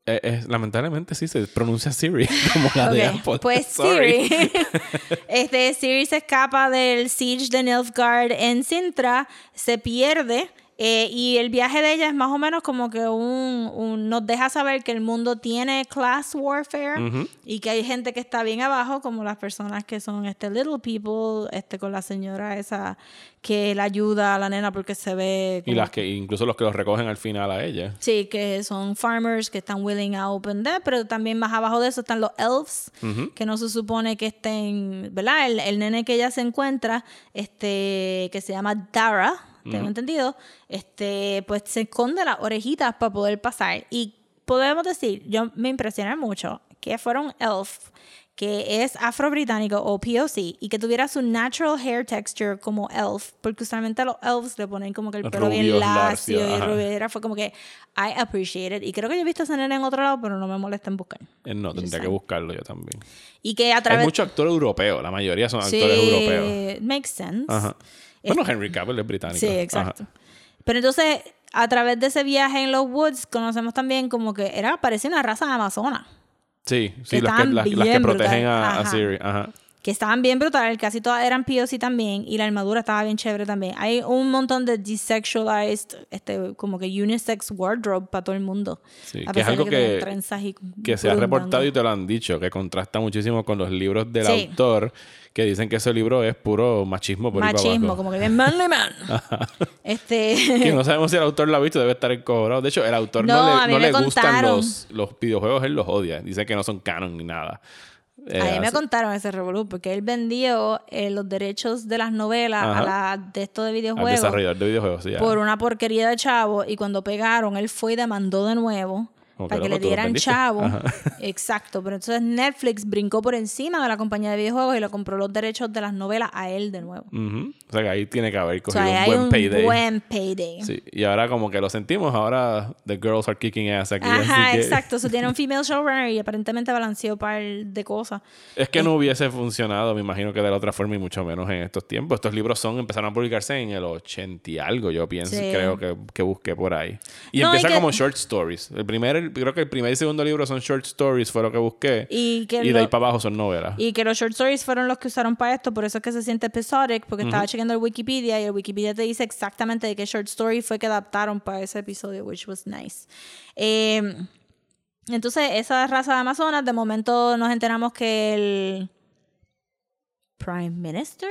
Eh, eh, lamentablemente sí se pronuncia Siri <laughs> como la de Apple. Pues Sorry. Siri. <laughs> este, Siri se escapa del siege de Nilfgaard en Sintra, se pierde. Eh, y el viaje de ella es más o menos como que un, un- nos deja saber que el mundo tiene class warfare y que hay gente que está bien abajo, como las personas que son este little people, este con la señora esa que la ayuda a la nena porque se ve Y las que incluso los que los recogen al final a ella. Sí, que son farmers que están willing a open that, pero también más abajo de eso están los elves, que no se supone que estén, ¿verdad? El, el nene que ella se encuentra, este, que se llama Dara, tengo entendido, este, pues se esconde las orejitas para poder pasar. Y podemos decir, yo me impresioné mucho que fuera un elf que es afro-británico o POC y que tuviera su natural hair texture como elf, porque usualmente a los elves le ponen como que el pelo bien Rubios, lacio lacio, y rubio. Fue como que I appreciate it. Y creo que yo he visto a esa nena en otro lado, pero no me molesta en buscar. Eh, no, tendría que buscarlo yo también. Y que a Hay través... mucho actor europeo, la mayoría son sí, actores europeos. makes sense. Ajá. Bueno, Henry Cavill es británico. Sí, Ajá. exacto. Pero entonces, a través de ese viaje en los woods, conocemos también como que era, parecía una raza amazona. Sí, sí, Que las que, estaban las, las que bien protegen a, a. Siri. Ajá. Que estaban bien brutales, casi todas eran POC también, y la armadura estaba bien chévere también. Hay un montón de desexualized, este, como que unisex wardrobe para todo el mundo. Sí, que es de algo que- y Que se ha reportado y te lo han dicho, que contrasta muchísimo con los libros del Sí. autor, que dicen que ese libro es puro machismo por Machismo, como que bien manly man. <laughs> este, <laughs> Que no sabemos si el autor lo ha visto, debe estar encobrado. De hecho, el autor no, No, le, no le gustan los, los videojuegos, él los odia. Dice que no son canon ni nada. Eh, a mí me así- contaron ese revolú porque él vendió eh, los derechos de las novelas Ajá. a la de esto de al videojuegos desarrollador de videojuegos, sí. por una porquería de chavo y cuando pegaron él fue y demandó de nuevo Como para que loco, le dieran chavo. Ajá. <laughs> Exacto, pero entonces Netflix brincó por encima de la compañía de videojuegos y le compró los derechos de las novelas a él de nuevo. Ujú. O sea que ahí tiene que haber O cogido sea, un buen un payday. buen payday. Sí, y ahora como que lo sentimos, ahora the girls are kicking ass aquí. así Ajá, que- exacto. Eso tiene un <laughs> female showrunner y aparentemente balanceó par de cosas. Es que no hubiese funcionado, me imagino que de la otra forma y mucho menos en estos tiempos. Estos libros son empezaron a publicarse en el 80 y algo, yo pienso, Sí. creo que, que busqué por ahí. Y No, y empieza que- como short stories. El primer, creo que el primer y segundo libro son short stories, fue lo que busqué. Y que de lo- ahí para abajo son novelas. Y que los short stories fueron los que usaron para esto, por eso es que se siente episodic, porque estaba chequeando el Wikipedia y el Wikipedia te dice exactamente de qué short story fue que adaptaron para ese episodio, which was nice. Eh, entonces, esa raza de Amazonas, de momento nos enteramos que el Prime Minister,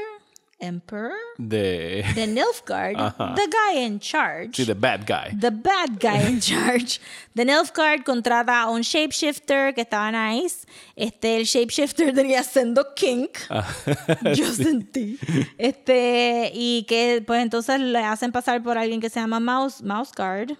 Emperor De... de Nilfgaard, <laughs> Ajá. the guy in charge. Sí, the bad guy. The bad guy in <laughs> charge. The Nilfgaard contrata a un shapeshifter que estaba nice. Este, el shapeshifter <laughs> tenía sendo kink. Ah. Yo sentí. Este, y que pues entonces le hacen pasar por alguien que se llama Mouse, Mouse Guard.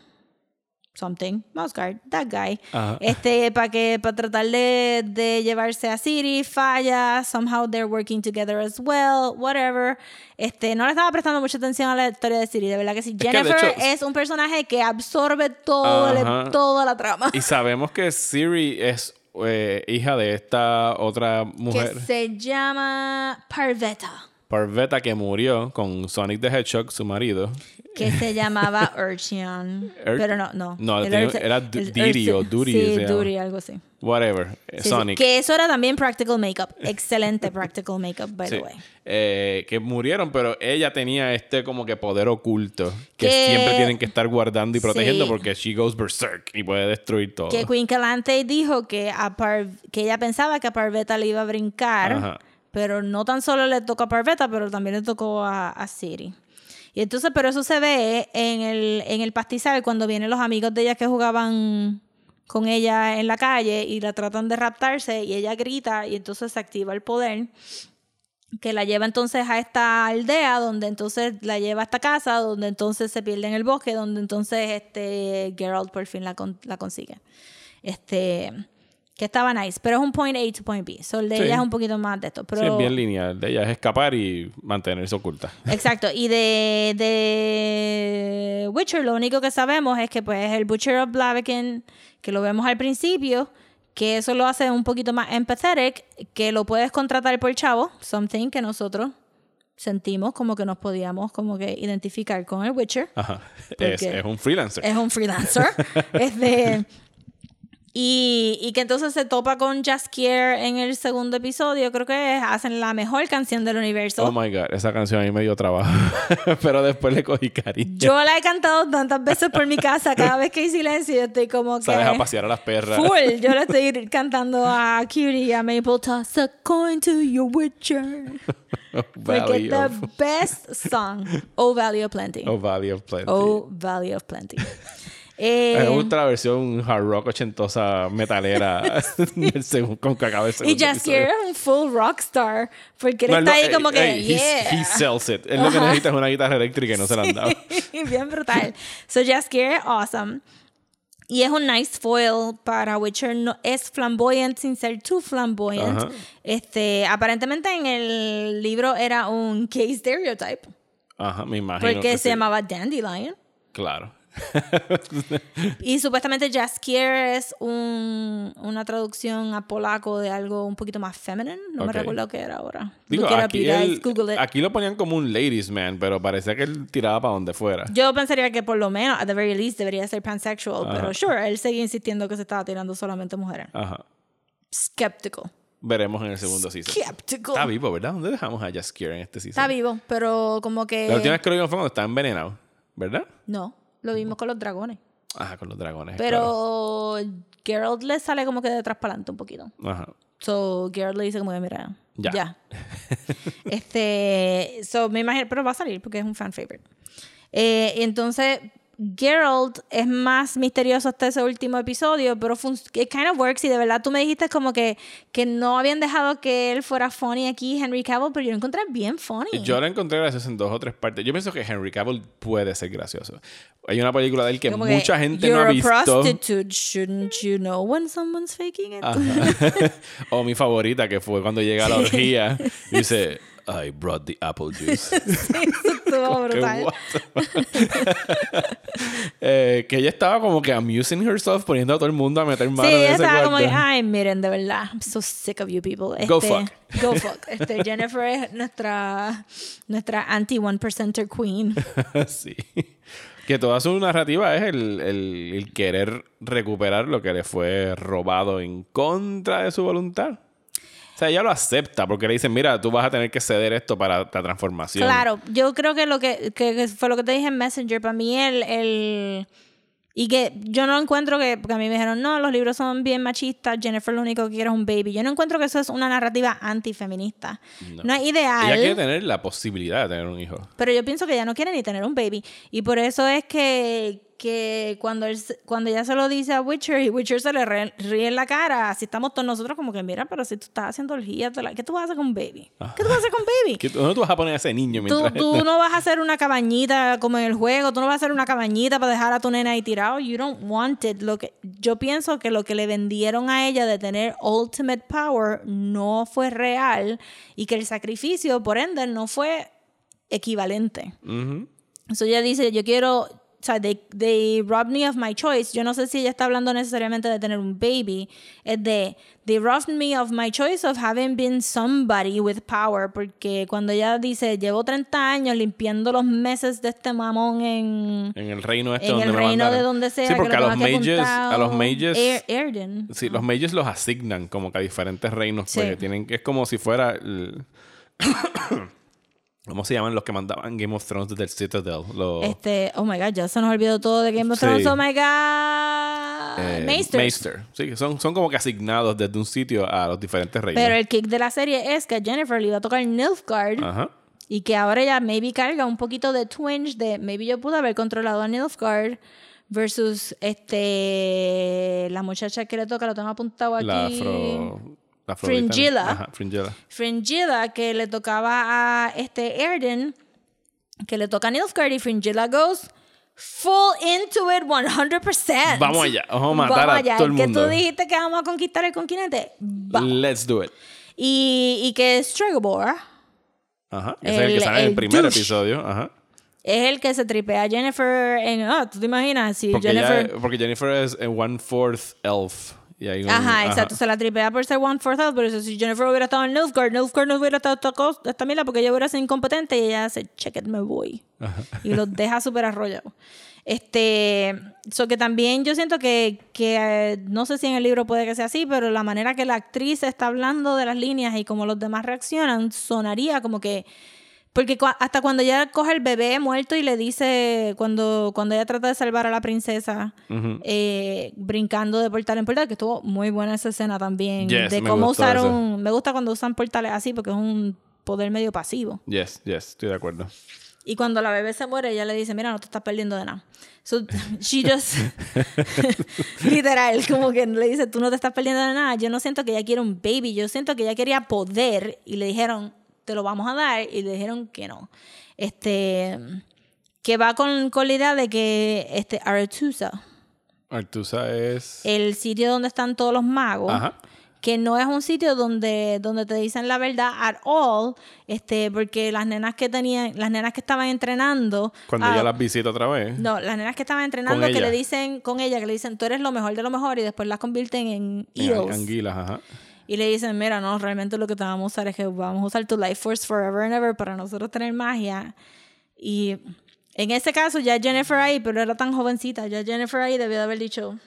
Something. Mouse Guard, that guy. Este, para que, para tratar de, de llevarse a Siri, falla. Somehow they're working together as well. Whatever. Este, no le estaba prestando mucha atención a la historia de Siri. De verdad que sí. que, Jennifer hecho, es un personaje que absorbe todo el- toda la trama. Y sabemos que Siri es eh, hija de esta otra Que mujer, se llama Parveta. Parveta, que murió con Sonic the Hedgehog, su marido. Que se llamaba Urchion. Ur- Pero no, no. No, El era Didi o Duri Sí. Duri, algo así. Whatever. Sí, sí. Sonic. Que eso era también practical makeup. <laughs> Excelente practical makeup, by Sí. the way. Eh, que murieron, pero ella tenía este como que poder oculto que, Que- siempre tienen que estar guardando y protegiendo Sí. porque she goes berserk y puede destruir todo. Que Queen Calante dijo que, a que ella pensaba que a Parveta le iba a brincar, Ajá. pero no tan solo le tocó a Parveta, pero también le tocó a, a Siri. Y entonces, pero eso se ve en el, en el pastizal cuando vienen los amigos de ella que jugaban con ella en la calle y la tratan de raptarse y ella grita y entonces se activa el poder que la lleva entonces a esta aldea, donde entonces la lleva a esta casa, donde entonces se pierde en el bosque, donde entonces este Geralt por fin la, con- la consigue. Este, que estaba nice, pero es un point A to point B. So el de Sí. ella es un poquito más de esto. Pero, Sí, es bien lineal. De ella es escapar y mantenerse oculta. Exacto. Y de, de Witcher, lo único que sabemos es que pues el Butcher of Blaviken, que lo vemos al principio, que eso lo hace un poquito más empathetic, que lo puedes contratar por chavo, something que nosotros sentimos como que nos podíamos como que identificar con el Witcher. Ajá. Es, es un freelancer. Es un freelancer. <laughs> este, y, y que entonces se topa con Jaskier en el segundo episodio. Creo que hacen la mejor canción del universo. Oh my god, esa canción a mí me dio trabajo. <laughs> pero después le cogí cariño. Yo la he cantado tantas veces por mi casa, cada vez que hay silencio, yo estoy como que. Sabes a pasear a las perras. Full. Yo le estoy <laughs> cantando a Cutie y a Maple Toss a coin to your Witcher. <laughs> Porque the best song. Oh Valley of Plenty. oh, Valley of Plenty. Oh Valley of Plenty. Me Eh, gusta la versión hard rock ochentosa metalera <laughs> con que acaba el y segundo Jaskier episodio. es un full rockstar. Porque él No, está no, ahí como que, eh, he's- yeah. He sells it. Él lo que necesita es una guitarra eléctrica y no se la han dado. <laughs> Bien brutal. So Jaskier, awesome. Y es un nice foil para Witcher. No, es flamboyant sin ser too flamboyant. Ajá. Este, aparentemente en el libro era un gay stereotype. Ajá, me imagino. Porque que se sí. llamaba Dandelion. Claro. <laughs> Y supuestamente Jaskier es un, una traducción a polaco de algo un poquito más feminine. No Ok. me recuerdo qué era ahora. Digo, aquí, él- aquí lo ponían como un ladies man, pero parecía que él tiraba para donde fuera. Yo pensaría que por lo menos, at the very least, debería ser pansexual. Ajá. Pero sure, él seguía insistiendo que se estaba tirando solamente mujeres. Ajá. Skeptical. Veremos en el segundo season. Skeptical. Está vivo, ¿verdad? ¿Dónde dejamos a Jaskier en este season? Está vivo, pero como que... La última vez que lo vimos fue cuando estaba envenenado, ¿verdad? No, lo vimos con los dragones. Ajá, con los dragones. Pero Geralt le sale como que de atrás para adelante un poquito. Ajá. So Geralt le dice como que mira, Ya. ya. <laughs> este, so me imagino, pero va a salir porque es un fan favorite. Eh, entonces, Geralt es más misterioso hasta ese último episodio, pero it kind of works y de verdad tú me dijiste como que, que no habían dejado que él fuera funny aquí, Henry Cavill, pero yo lo encontré bien funny. Yo la encontré graciosa en dos o tres partes. Yo pienso que Henry Cavill puede ser gracioso. Hay una película de él que Como mucha gente no You're ha a visto. prostitute, shouldn't you know when someone's faking it? <laughs> o mi favorita, que fue cuando llega a la orgía y <laughs> dice, I brought the apple <laughs> juice. Estuvo Qué brutal. what the fuck. <laughs> Eh, que ella estaba como que amusing herself poniendo a todo el mundo a meter mano Sí, en ella ese estaba como que, ay, miren, de verdad, I'm so sick of you people. Go Este, fuck. Go fuck. Este, Jennifer es nuestra, nuestra anti-one percenter queen. <laughs> sí. Que toda su narrativa es el, el- el querer recuperar lo que le fue robado en contra de su voluntad. O sea, ella lo acepta porque le dicen, mira, tú vas a tener que ceder esto para la transformación. Claro, yo creo que lo que, que- que fue lo que te dije en Messenger, para mí el, el y que yo no encuentro que, porque a mí me dijeron, no, los libros son bien machistas, Jennifer lo único que quiere es un baby. Yo no encuentro que eso es una narrativa antifeminista. No, es ideal. Ella quiere tener la posibilidad de tener un hijo. Pero yo pienso que ella no quiere ni tener un baby. Y por eso es que, que cuando, él, cuando ella se lo dice a Witcher y Witcher se le re- ríe en la cara, así estamos todos nosotros como que, mira, pero si tú estás haciendo orgía, la- ¿qué tú vas a hacer con baby? ¿Qué tú vas a hacer con baby? ¿Qué- ¿Dónde tú vas a poner a ese niño Tú, mientras tú está- no vas a hacer una cabañita como en el juego, tú no vas a hacer una cabañita para dejar a tu nena ahí tirado. You don't want it. Lo que, yo pienso que lo que le vendieron a ella de tener ultimate power no fue real y que el sacrificio, por ende, no fue equivalente. Ujú. So ella dice, yo quiero, o sea, they, they robbed me of my choice. Yo no sé si ella está hablando necesariamente de tener un baby. Es de, they robbed me of my choice of having been somebody with power. Porque cuando ella dice, llevo 30 años limpiando los meses de este mamón en, En el reino este en donde el me reino mandaron. de donde sea. Sí, que porque a lo los mages, a los mages, Air- sí, los mages los asignan como que a diferentes reinos, Sí. porque tienen, es como si fuera el- ¿Cómo se llaman los que mandaban Game of Thrones desde el Citadel? Los Este, oh my god, ya se nos olvidó todo de Game of Sí. Thrones. Oh my god. eh, Maesters. Maester. Sí, que son, son como que asignados desde un sitio a los diferentes reinos. Pero el kick de la serie es que a Jennifer le iba a tocar Nilfgaard. Ajá. Y que ahora ella maybe carga un poquito de twinge de maybe yo pude haber controlado a Nilfgaard versus este la muchacha que le toca, lo tengo apuntado aquí. La afro... La Fringilla. Ajá, Fringilla. Fringilla que le tocaba a este Erden, que le toca a Nilfgaard y Fringilla goes full into it 100%. Vamos allá, vamos a matar a allá. todo el Que mundo. tú dijiste que vamos a conquistar el continente. Va. Let's do it. Y, y que Stregobor Ajá. Ese es el que El- sale en el primer douche. episodio. Ajá. es el que se tripea a Jennifer en... Ah, ¿tú te imaginas? Si Porque, Jennifer... ella- porque Jennifer es eh, one fourth elf. Y un- Ajá, exacto. Se la tripea por ser one fourth out, pero eso, si Jennifer hubiera estado en Nilfgaard, Nilfgaard no hubiera estado esta, cosa, esta mila porque ella hubiera sido incompetente y ella hace, check it, me voy. Y los deja súper arrollados. Este, so que también yo siento que, que eh, no sé si en el libro puede que sea así, pero la manera que la actriz está hablando de las líneas y como los demás reaccionan, sonaría como que porque hasta cuando ella coge el bebé muerto y le dice, cuando, cuando ella trata de salvar a la princesa, eh, brincando de portal en portal, que estuvo muy buena esa escena también. Yes, de cómo gustó usar eso. un. Me gusta cuando usan portales así porque es un poder medio pasivo. Yes, yes, estoy de acuerdo. Y cuando la bebé se muere, ella le dice, mira, no te estás perdiendo de nada. So, <laughs> she just... <laughs> literal, como que le dice, tú no te estás perdiendo de nada. Yo no siento que ella quiera un baby, yo siento que ella quería poder y le dijeron, te lo vamos a dar, y le dijeron que no. Este... Que va con, con la idea de que este Aretusa, Artusa es... el sitio donde están todos los magos, Ajá. que no es un sitio donde, donde te dicen la verdad at all, este, porque las nenas que tenían, las nenas que estaban entrenando, Cuando ah, ella las visita otra vez. no, las nenas que estaban entrenando que le dicen con ella, que le dicen tú eres lo mejor de lo mejor y después las convierten en en eels. Anguilas, ajá. Y le dicen, mira, no, realmente lo que te vamos a usar es que vamos a usar tu Life Force forever and ever para nosotros tener magia. Y en ese caso ya Jennifer ahí, pero era tan jovencita, ya Jennifer ahí debió de haber dicho,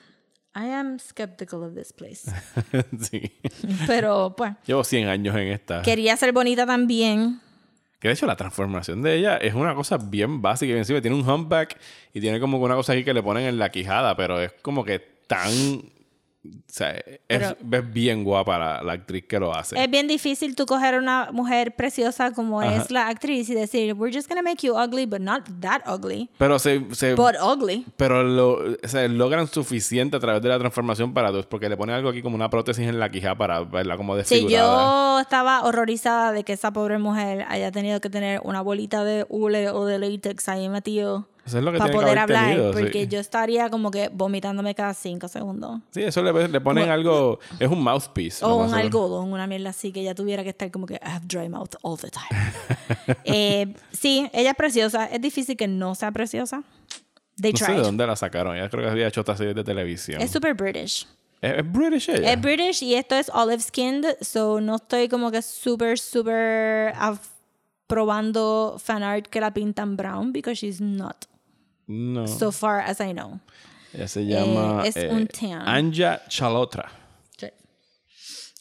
I am skeptical of this place. <laughs> sí. Pero pues, Llevo 100 años en esta. quería ser bonita también. Que de hecho la transformación de ella es una cosa bien básica. Y encima tiene un humpback y tiene como una cosa aquí que le ponen en la quijada, pero es como que tan sea, es, bien guapa la, la actriz que lo hace. Es bien difícil tú coger una mujer preciosa como es la actriz y decir, we're just gonna make you ugly, but not that ugly, pero se, se- but ugly. pero lo, o sea, logran suficiente a través de la transformación para dos, porque le ponen algo aquí como una prótesis en la quija para verla como Sí, desfigurada. yo estaba horrorizada de que esa pobre mujer haya tenido que tener una bolita de hule o de latex ahí metido Eso es lo que para que poder haber hablar, tenido, sí. porque yo estaría como que vomitándome cada cinco segundos. Sí, eso le, le ponen algo, es un mouthpiece. O un algodón, una mierda así, que ella tuviera que estar como que I have dry mouth all the time. <laughs> Eh, sí, ella es preciosa. Es difícil que no sea preciosa. They No sé de tried. dónde la sacaron. Ella creo que había hecho otras series de televisión. Es super British. ¿Es, es British ella? Es British y esto es olive skinned, so no estoy como que super, super af- probando fan art que la pintan brown, because she's not, no. so far as I know. ella se llama... es un tan. Anja Chalotra.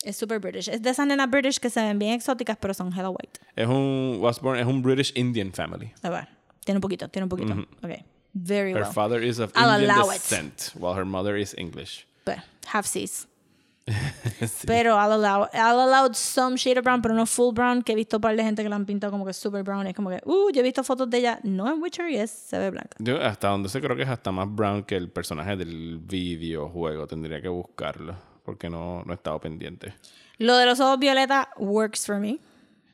Es super British. Es de esas nenas British que se ven bien exóticas, pero son hella white. Es un... Was born, es un British Indian family. A ver, tiene un poquito, tiene un poquito. Ok, very Her well. father is of I'll Indian allow it. descent, while her mother is English. But half <laughs> Pero I'll allow, I'll allow some shade of brown, pero no full brown, que he visto un par de gente que la han pintado como que super brown. Es como que, uh, yo he visto fotos de ella, no en Witcher y es, se ve blanca. Yo hasta donde sé creo que es hasta más brown que el personaje del videojuego. Tendría que buscarlo. Porque no, no he estado pendiente. Lo de los ojos violeta works for me.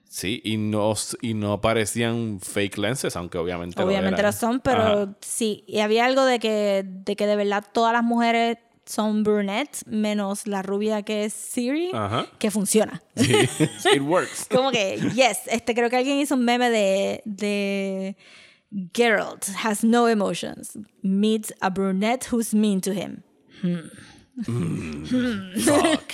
Sí, y no, y no parecían fake lenses, aunque obviamente Obviamente lo, lo son, pero Ajá. sí. Y había algo de que, de que de verdad todas las mujeres son brunettes, menos la rubia que es Siri, Ajá. que funciona. <laughs> Sí, it works. Como que, yes, este, creo que alguien hizo un meme de, de Geralt has no emotions, meets a brunette who's mean to him. Fuck.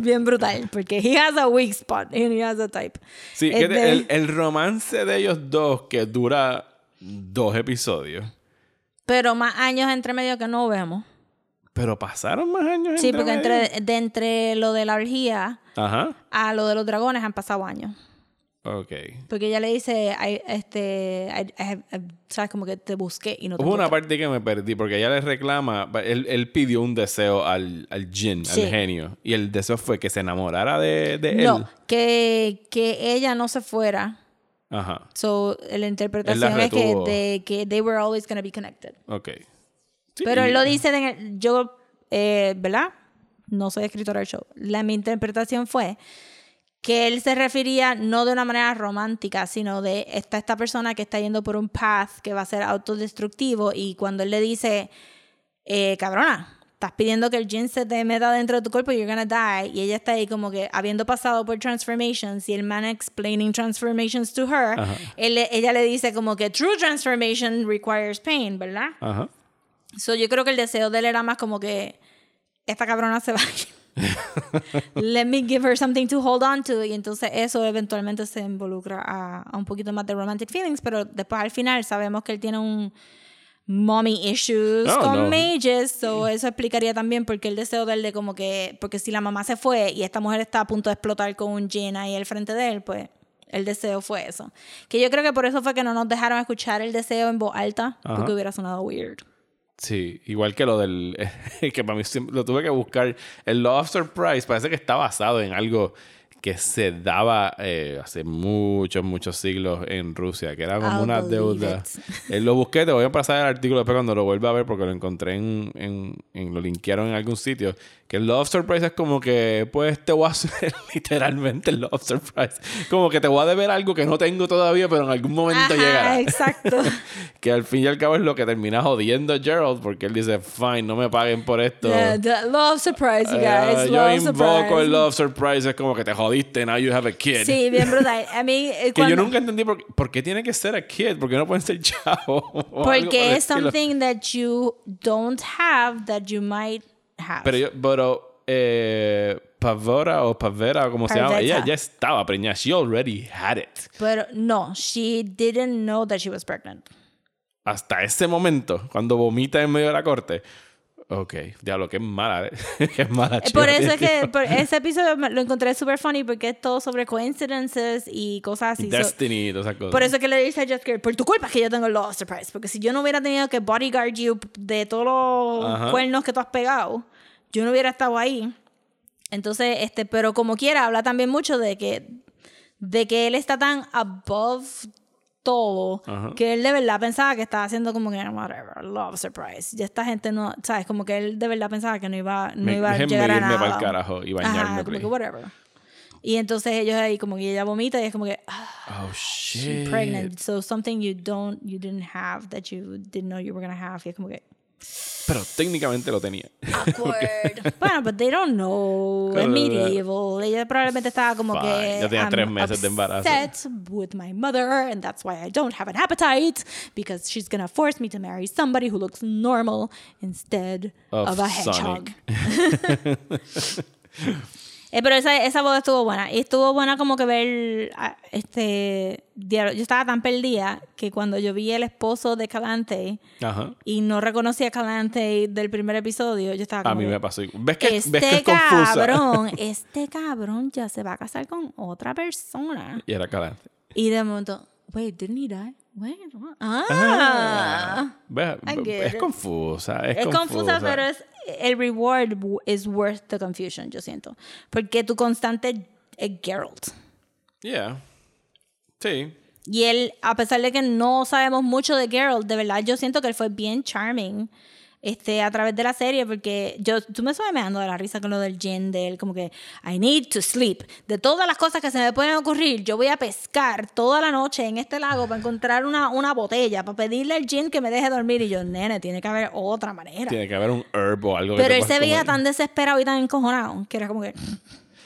<laughs> Bien brutal, porque he has a weak spot and he has a type. Sí, de- el, el romance de ellos dos que dura dos episodios. Pero más años entre medio que no vemos. Pero pasaron más años. Sí, porque entre, de entre lo de la orgía Ajá. a lo de los dragones han pasado años. Ok. Porque ella le dice, I- este, I- I sabes, como que te busqué y no te Hubo una parte que me perdí porque ella le reclama, él, él pidió un deseo al, al Jin, Sí. al genio, y el deseo fue que se enamorara de, de él. No, que, que ella no se fuera. Ajá, So, la interpretación es que, de, que they were always going to be connected. ok. Sí, Pero él lo dice, en el- yo, eh, ¿verdad? No soy escritora del show. La, mi interpretación fue que él se refería no de una manera romántica, sino de esta, esta persona que está yendo por un path que va a ser autodestructivo y cuando él le dice, eh, cabrona, estás pidiendo que el jin se te meta dentro de tu cuerpo, you're gonna die, y ella está ahí como que habiendo pasado por transformations y el man explaining transformations to her, él ella le dice como que true transformation requires pain, ¿verdad? Ajá. So, yo creo que el deseo de él era más como que esta cabrona se va. <laughs> Let me give her something to hold on to. Y entonces eso eventualmente se involucra a, a un poquito más de romantic feelings, pero después al final sabemos que él tiene un mommy issues Oh, con no. mages, so eso explicaría también por qué el deseo de él de como que, porque si la mamá se fue y esta mujer está a punto de explotar con un gin ahí al frente de él, pues el deseo fue eso. Que yo creo que por eso fue que no nos dejaron escuchar el deseo en voz alta, porque hubiera sonado weird. Sí, igual que lo del. <laughs> que para mí lo tuve que buscar. El of Surprise parece que está basado en algo que se daba eh, hace muchos, muchos siglos en Rusia, que era como I'll una deuda. Eh, lo busqué, te voy a pasar el artículo después cuando lo vuelva a ver porque lo encontré en, en, en- lo linkearon en algún sitio. Que el of Surprise es como que, pues te voy a <laughs> hacer literalmente el of Surprise. Como que te voy a deber algo que no tengo todavía, pero en algún momento Ajá, llegará. exacto. <laughs> que al fin y al cabo es lo que termina jodiendo a Gerald porque él dice, fine, no me paguen por esto. The, the love surprise, you guys. Eh, love yo invoco surprise. el Love Surprise, es como que te jodiste, now you have a kid. Sí, bien brutal. A mí, eh, <laughs> Que yo cuando- nunca entendí por, por qué tiene que ser a kid, porque no pueden ser chavos. <laughs> o algo por el Porque es something that you don't have that you might have. Pero yo, pero eh, Pavora o Pavera, o como se llama, ella ya estaba preñada. She already had it. Pero no, she didn't know that she was pregnant. Hasta ese momento, cuando vomita en medio de la corte. Ok, diablo, qué mala, ¿eh? <laughs> qué mala Eh, chica Por eso es que por ese episodio me- lo encontré super funny porque es todo sobre coincidences y cosas así. So, Destiny y todas esas cosas. por eso es que le dice a Jessica, por tu culpa es que yo tengo el Love Surprise. Porque si yo no hubiera tenido que bodyguard you de todos los Ajá. cuernos que tú has pegado, yo no hubiera estado ahí. Entonces, este, pero como quiera, habla también mucho de que, de que él está tan above todo Ajá. que él de verdad pensaba que estaba haciendo como que whatever, love surprise. Ya esta gente no, sabes, como que él de verdad pensaba que no iba, no Me- iba a llegar a nada. pa'l carajo y bañarme, Ajá, como que whatever. Y entonces ellos ahí como que ella vomita y es como que ah, Oh, she's shit. pregnant, so something you don't, you didn't have that you didn't know you were gonna have. Y es como que Pero técnicamente lo tenía. <laughs> awkward. <laughs> bueno, but they don't know. Es medieval. Ella probablemente estaba como Fine. que Ya tenía I'm tres meses de embarazo. upset with my mother, and that's why I don't have an appetite because she's gonna force me to marry somebody who looks normal instead Of of, a hedgehog. <laughs> Eh, pero esa, esa boda estuvo buena. Y estuvo buena como que ver ah, este. Yo estaba tan perdida que cuando yo vi el esposo de Calante Ajá. y no reconocía a Calante del primer episodio, yo estaba como A mí me pasó. ¿Ves que, este ves que es confusa? cabrón, <laughs> este cabrón ya se va a casar con otra persona. Y era calante. Y de momento, wait, didn't he die? What? ah. I get Es it. confusa. Es, Es confusa, pero es, el reward is worth the confusion, yo siento. Porque tu constante es Geralt. Yeah. Sí. Y él, a pesar de que no sabemos mucho de Geralt, de verdad yo siento que él fue bien charming este, a través de la serie, porque yo, tú me sabes me ando de la risa con lo del gin, de él, como que, I need to sleep. De todas las cosas que se me pueden ocurrir, yo voy a pescar toda la noche en este lago para encontrar una, una botella, para pedirle al gin que me deje dormir. Y yo, nene, tiene que haber otra manera. Tiene que haber un herb o algo que Pero te él se veía comer. tan desesperado y tan encojonado, que era como que...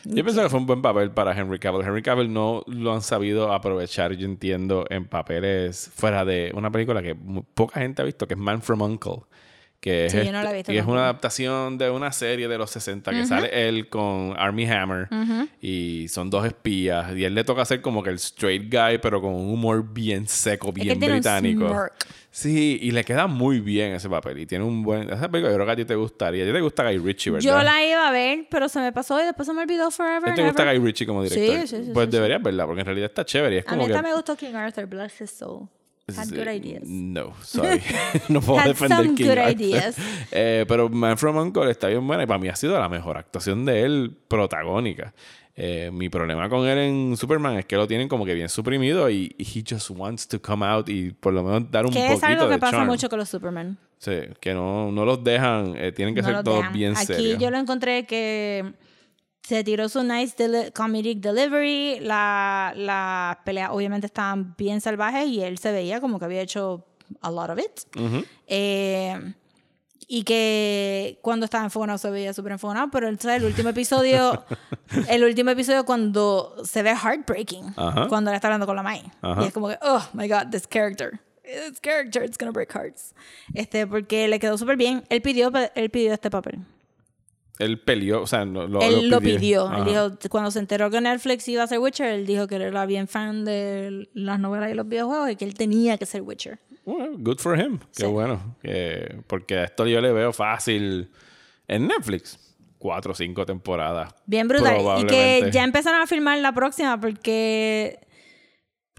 Yo pienso que fue un buen papel para Henry Cavill. Henry Cavill no lo han sabido aprovechar, yo entiendo, en papeles fuera de una película que poca gente ha visto, que es Man from Uncle. Que es, Sí, yo no la he visto y es una adaptación de una serie de los 60 que sale él con Army Hammer y son dos espías y él le toca hacer como que el straight guy pero con un humor bien seco, Es que bien él tiene un británico. Sí, y le queda muy bien ese papel y tiene un buen... Esa película yo creo que a ti te gustaría. A ti te gusta Guy Ritchie, ¿verdad? Yo la iba a ver, pero se me pasó y después se me olvidó forever. ¿A ti te gusta. Guy Ritchie como Sí, director? sí, sí, pues sí, deberías verla, porque en realidad está chévere. y Es A mí como que... me gustó King Arthur, bless his soul. Had good ideas. No, sorry. <laughs> <laughs> no puedo Had defender some King good Arthur. ideas. <laughs> Eh, pero Man from Uncle está bien buena y para mí ha sido la mejor actuación de él protagónica. Eh, mi problema con él en Superman es que lo tienen como que bien suprimido y y he just wants to come out y por lo menos dar un Que poquito es algo de que pasa charm. mucho con los Superman. Sí, que no, no los dejan, eh, tienen que No ser todos dejan. bien Aquí serios. yo lo encontré que se tiró su nice deli- comedic delivery. La, las peleas obviamente estaban bien salvajes y él se veía como que había hecho a lot of it. Ujú. Eh, y que cuando estaba enfogonado se veía súper enfogonado, pero entonces el último episodio, <laughs> el último episodio cuando se ve heartbreaking, Ajá. cuando él está hablando con la Mai. Ajá. Y es como que, oh my god, this character. This character, it's gonna break hearts. Este, porque le quedó súper bien. Él pidió, él pidió este papel. Él peleó, o sea, lo, él lo pidió. Ajá. Él dijo, cuando se enteró que Netflix iba a ser Witcher, él dijo que él era bien fan de las novelas y los videojuegos y que él tenía que ser Witcher. Well, good for him. Qué bueno. Que- porque a esto yo le veo fácil en Netflix. Cuatro o cinco temporadas. Bien brutal. Y que ya empezaron a filmar la próxima porque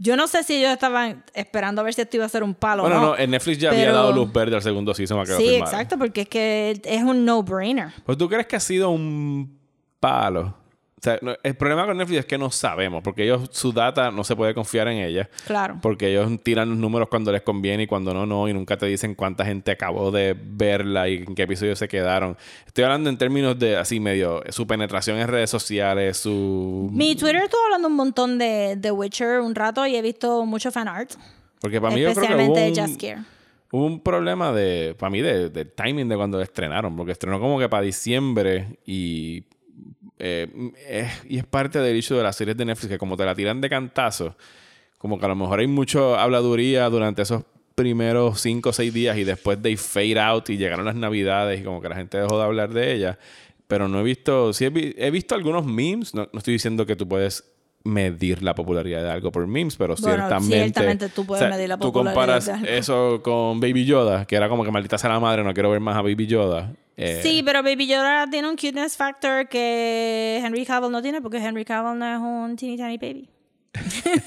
yo no sé si ellos estaban esperando a ver si esto iba a ser un palo Bueno, o no. no, en Netflix ya había dado luz verde al segundo season a que Sí, exacto, porque es que es un no-brainer. Pues tú crees que ha sido un palo. O sea, no- el problema con Netflix es que no sabemos, porque ellos, su data no se puede confiar en ella. Claro. Porque ellos tiran los números cuando les conviene y cuando no, no. Y nunca te dicen cuánta gente acabó de verla y en qué episodio se quedaron. Estoy hablando en términos de así medio su penetración en redes sociales, su. Mi Twitter estuvo hablando un montón de The Witcher un rato y he visto mucho fan art. Porque para mí yo creo que hubo Especialmente de un, Jaskier. hubo un problema de, para mí, de, del timing de cuando estrenaron. Porque estrenó como que para diciembre y, eh, es- y es parte del issue de las series de Netflix que como te la tiran de cantazo, como que a lo mejor hay mucho habladuría durante esos primeros cinco o seis días y después they fade out y llegaron las navidades y como que la gente dejó de hablar de ella. Pero no he visto, sí he, vi- he visto algunos memes, no, no estoy diciendo que tú puedes medir la popularidad de algo por memes, pero Bueno, ciertamente... ciertamente tú puedes medir la Tú popularidad comparas de algo. eso con Baby Yoda, que era como que maldita sea la madre, no quiero ver más a Baby Yoda. Eh, Sí, pero Baby Yoda tiene un cuteness factor que Henry Cavill no tiene porque Henry Cavill no es un teeny tiny baby. <laughs>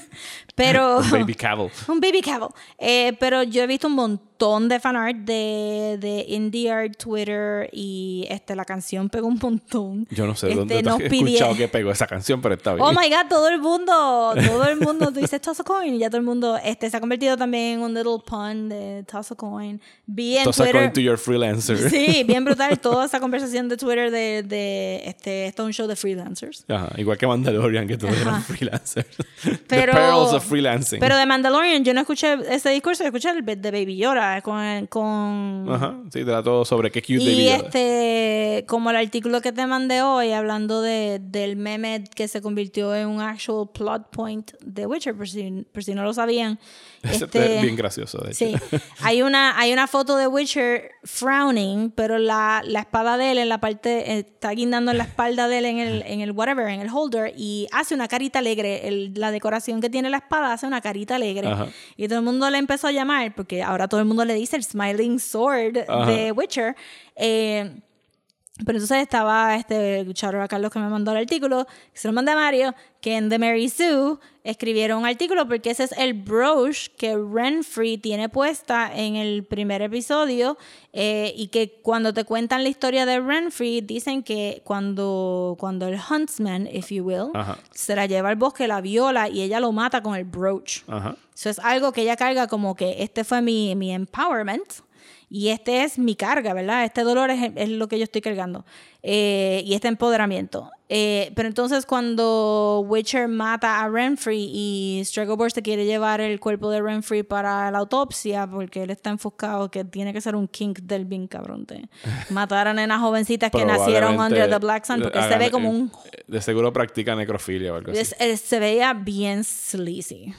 pero <laughs> Baby Cavill. un baby Cavill. Eh, pero yo he visto un montón montón de fanart de, de indie art, Twitter y este, la canción pegó un montón. Yo no sé Este, dónde te nos <laughs> has pidie- escuchado que pegó esa canción, pero está bien. Oh my god, todo el mundo, todo el mundo, tú dices toss a coin y ya todo el mundo este, se ha convertido también en un little pun de toss a coin. Vi en Toss a Twitter. coin to your freelancer. Sí, bien <laughs> brutal toda esa conversación de Twitter de, de este, esto es un show de freelancers. Ajá, igual que Mandalorian, que todos eran freelancers. <laughs> Pero, The perils of freelancing. Pero de Mandalorian yo no escuché ese discurso, escuché el de Baby Yoda con... con Ajá, sí, trató sobre qué cute y Baby Yoda. este, como el artículo que te mandé hoy, hablando de, del meme que se convirtió en un actual plot point de Witcher, por si, por si no lo sabían. <laughs> Este, es bien gracioso, de hecho. Sí, <laughs> hay una, hay una foto de Witcher frowning, pero la, la espada de él en la parte, está guindando en la espalda de él en el, en el whatever, en el holder, y hace una carita alegre. El- la decoración que tiene la espada hace una carita alegre. Ajá. Y todo el mundo le empezó a llamar, porque ahora todo el mundo le dice el Smiling Sword Ajá. de Witcher. Eh, pero entonces estaba este Charo a Carlos que me mandó el artículo, que se lo mandé a Mario, que en The Mary Sue escribieron un artículo porque ese es el brooch que Renfrey tiene puesta en el primer episodio eh, y que cuando te cuentan la historia de Renfrey dicen que cuando, cuando el huntsman, if you will, Ajá. se la lleva al bosque, la viola y ella lo mata con el brooch. Eso es algo que ella carga como que este fue mi, mi empowerment y este es mi carga, ¿verdad? Este dolor es, es lo que yo estoy cargando eh, y este empoderamiento. Eh, pero entonces cuando Witcher mata a Renfrey y Stregobor se quiere llevar el cuerpo de Renfrey para la autopsia porque él está enfocado que tiene que ser un kink del bien cabrón de matar a nenas jovencitas que nacieron under the Black Sun porque él se ve como un De seguro practica necrofilia o algo así. es- eh, se veía bien sleazy.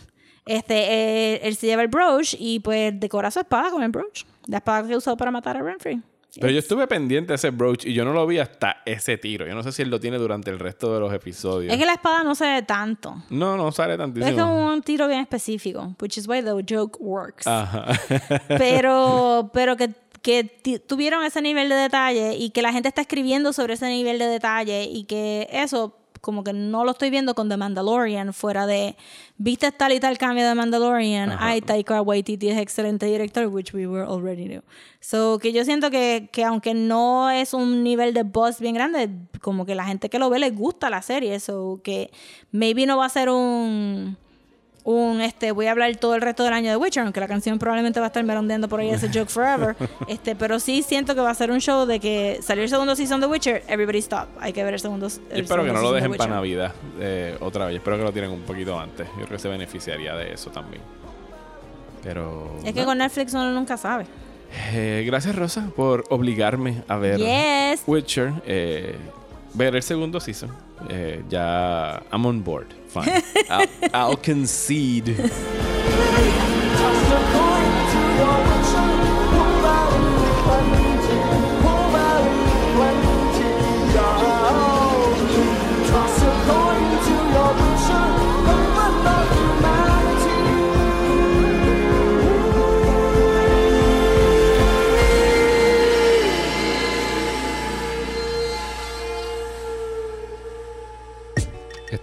Este, eh, él se lleva el brooch y pues decora su espada con el brooch. La espada que usó para matar a Renfrey. Pero yo estuve pendiente de ese brooch y yo no lo vi hasta ese tiro. Yo no sé si él lo tiene durante el resto de los episodios. Es que la espada no se ve tanto. No, no sale Es tantísimo. como un tiro bien específico, which is why the joke works. Ajá. <laughs> pero <laughs> pero que, que tuvieron ese nivel de detalle y que la gente está escribiendo sobre ese nivel de detalle y que eso como que no lo estoy viendo con The Mandalorian fuera de viste tal y tal cambio de Mandalorian ay Taika Waititi es excelente director which we were already knew. So que yo siento que, que aunque no es un nivel de buzz bien grande como que la gente que lo ve les gusta la serie. So que maybe no va a ser un un este voy a hablar todo el resto del año de Witcher aunque la canción probablemente va a estar merondeando por ahí ese joke forever <laughs> este pero sí siento que va a ser un show de que salió el segundo season de Witcher everybody stop hay que ver el segundo el espero que no lo season de dejen para. Navidad eh, otra vez. Espero que lo tienen un poquito antes. Yo creo que se beneficiaría de eso también. Pero. es que no. con Netflix uno nunca sabe Eh, gracias, Rosa, por obligarme a ver yes Witcher. eh, ver el segundo season. Ya. I'm on board. Fine. <laughs> I'll, I'll concede. <laughs>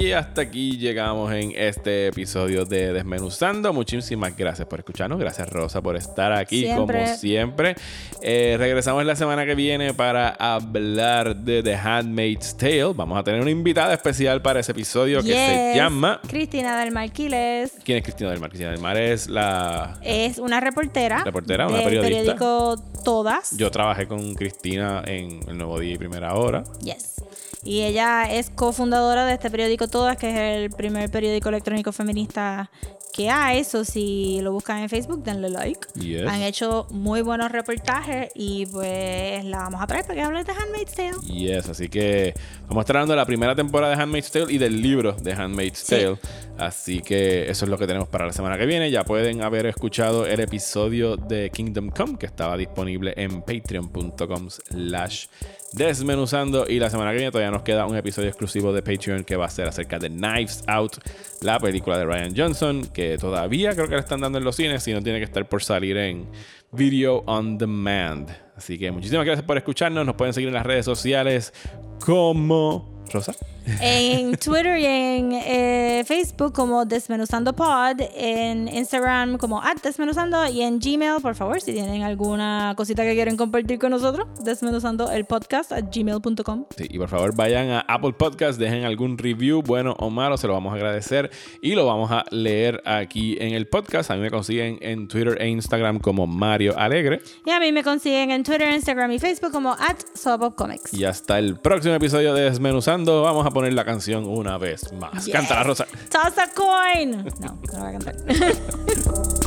Y hasta aquí llegamos en este episodio de Desmenuzando. Muchísimas gracias por escucharnos. Gracias, Rosa, por estar aquí Siempre. como siempre. Eh, regresamos la semana que viene para hablar de The Handmaid's Tale. Vamos a tener una invitada especial para ese episodio que se llama. Cristina del Marquiles ¿Quién es Cristina del Mar? Cristina del Mar es la. es una reportera Reportera, una periodista. periódico Todas Yo trabajé con Cristina en El Nuevo Día y Primera Hora. Yes. Y ella es cofundadora de este periódico Todas, que es el primer periódico electrónico feminista que hay. Eso si lo buscan en Facebook, denle like. Yes. Han hecho muy buenos reportajes y pues la vamos a traer para que hable de Handmaid's Tale. Yes, así que vamos a estar hablando de la primera temporada de Handmaid's Tale y del libro de Handmaid's Sí. Tale. Así que eso es lo que tenemos para la semana que viene. Ya pueden haber escuchado el episodio de Kingdom Come que estaba disponible en patreon.com slash desmenuzando. Y la semana que viene todavía nos queda un episodio exclusivo de Patreon que va a ser acerca de Knives Out, la película de Ryan Johnson, que todavía creo que la están dando en los cines y no tiene que estar por salir en Video on Demand. Así que muchísimas gracias por escucharnos. Nos pueden seguir en las redes sociales como Rosa. En <laughs> Twitter y en eh, Facebook como Desmenuzando Pod, en Instagram como at Desmenuzando y en Gmail, por favor, si tienen alguna cosita que quieren compartir con nosotros, desmenuzando el podcast at gmail.com. Sí, y por favor vayan a Apple Podcast, dejen algún review, bueno o malo, se lo vamos a agradecer y lo vamos a leer aquí en el podcast. A mí me consiguen en Twitter e Instagram como Mario Alegre. Y a mí me consiguen en Twitter, Instagram y Facebook como at Comics. Y hasta el próximo episodio de Desmenuzando, vamos a poner la canción una vez más. Canta la rosa. Toss a coin. No, no voy a cantar. <laughs>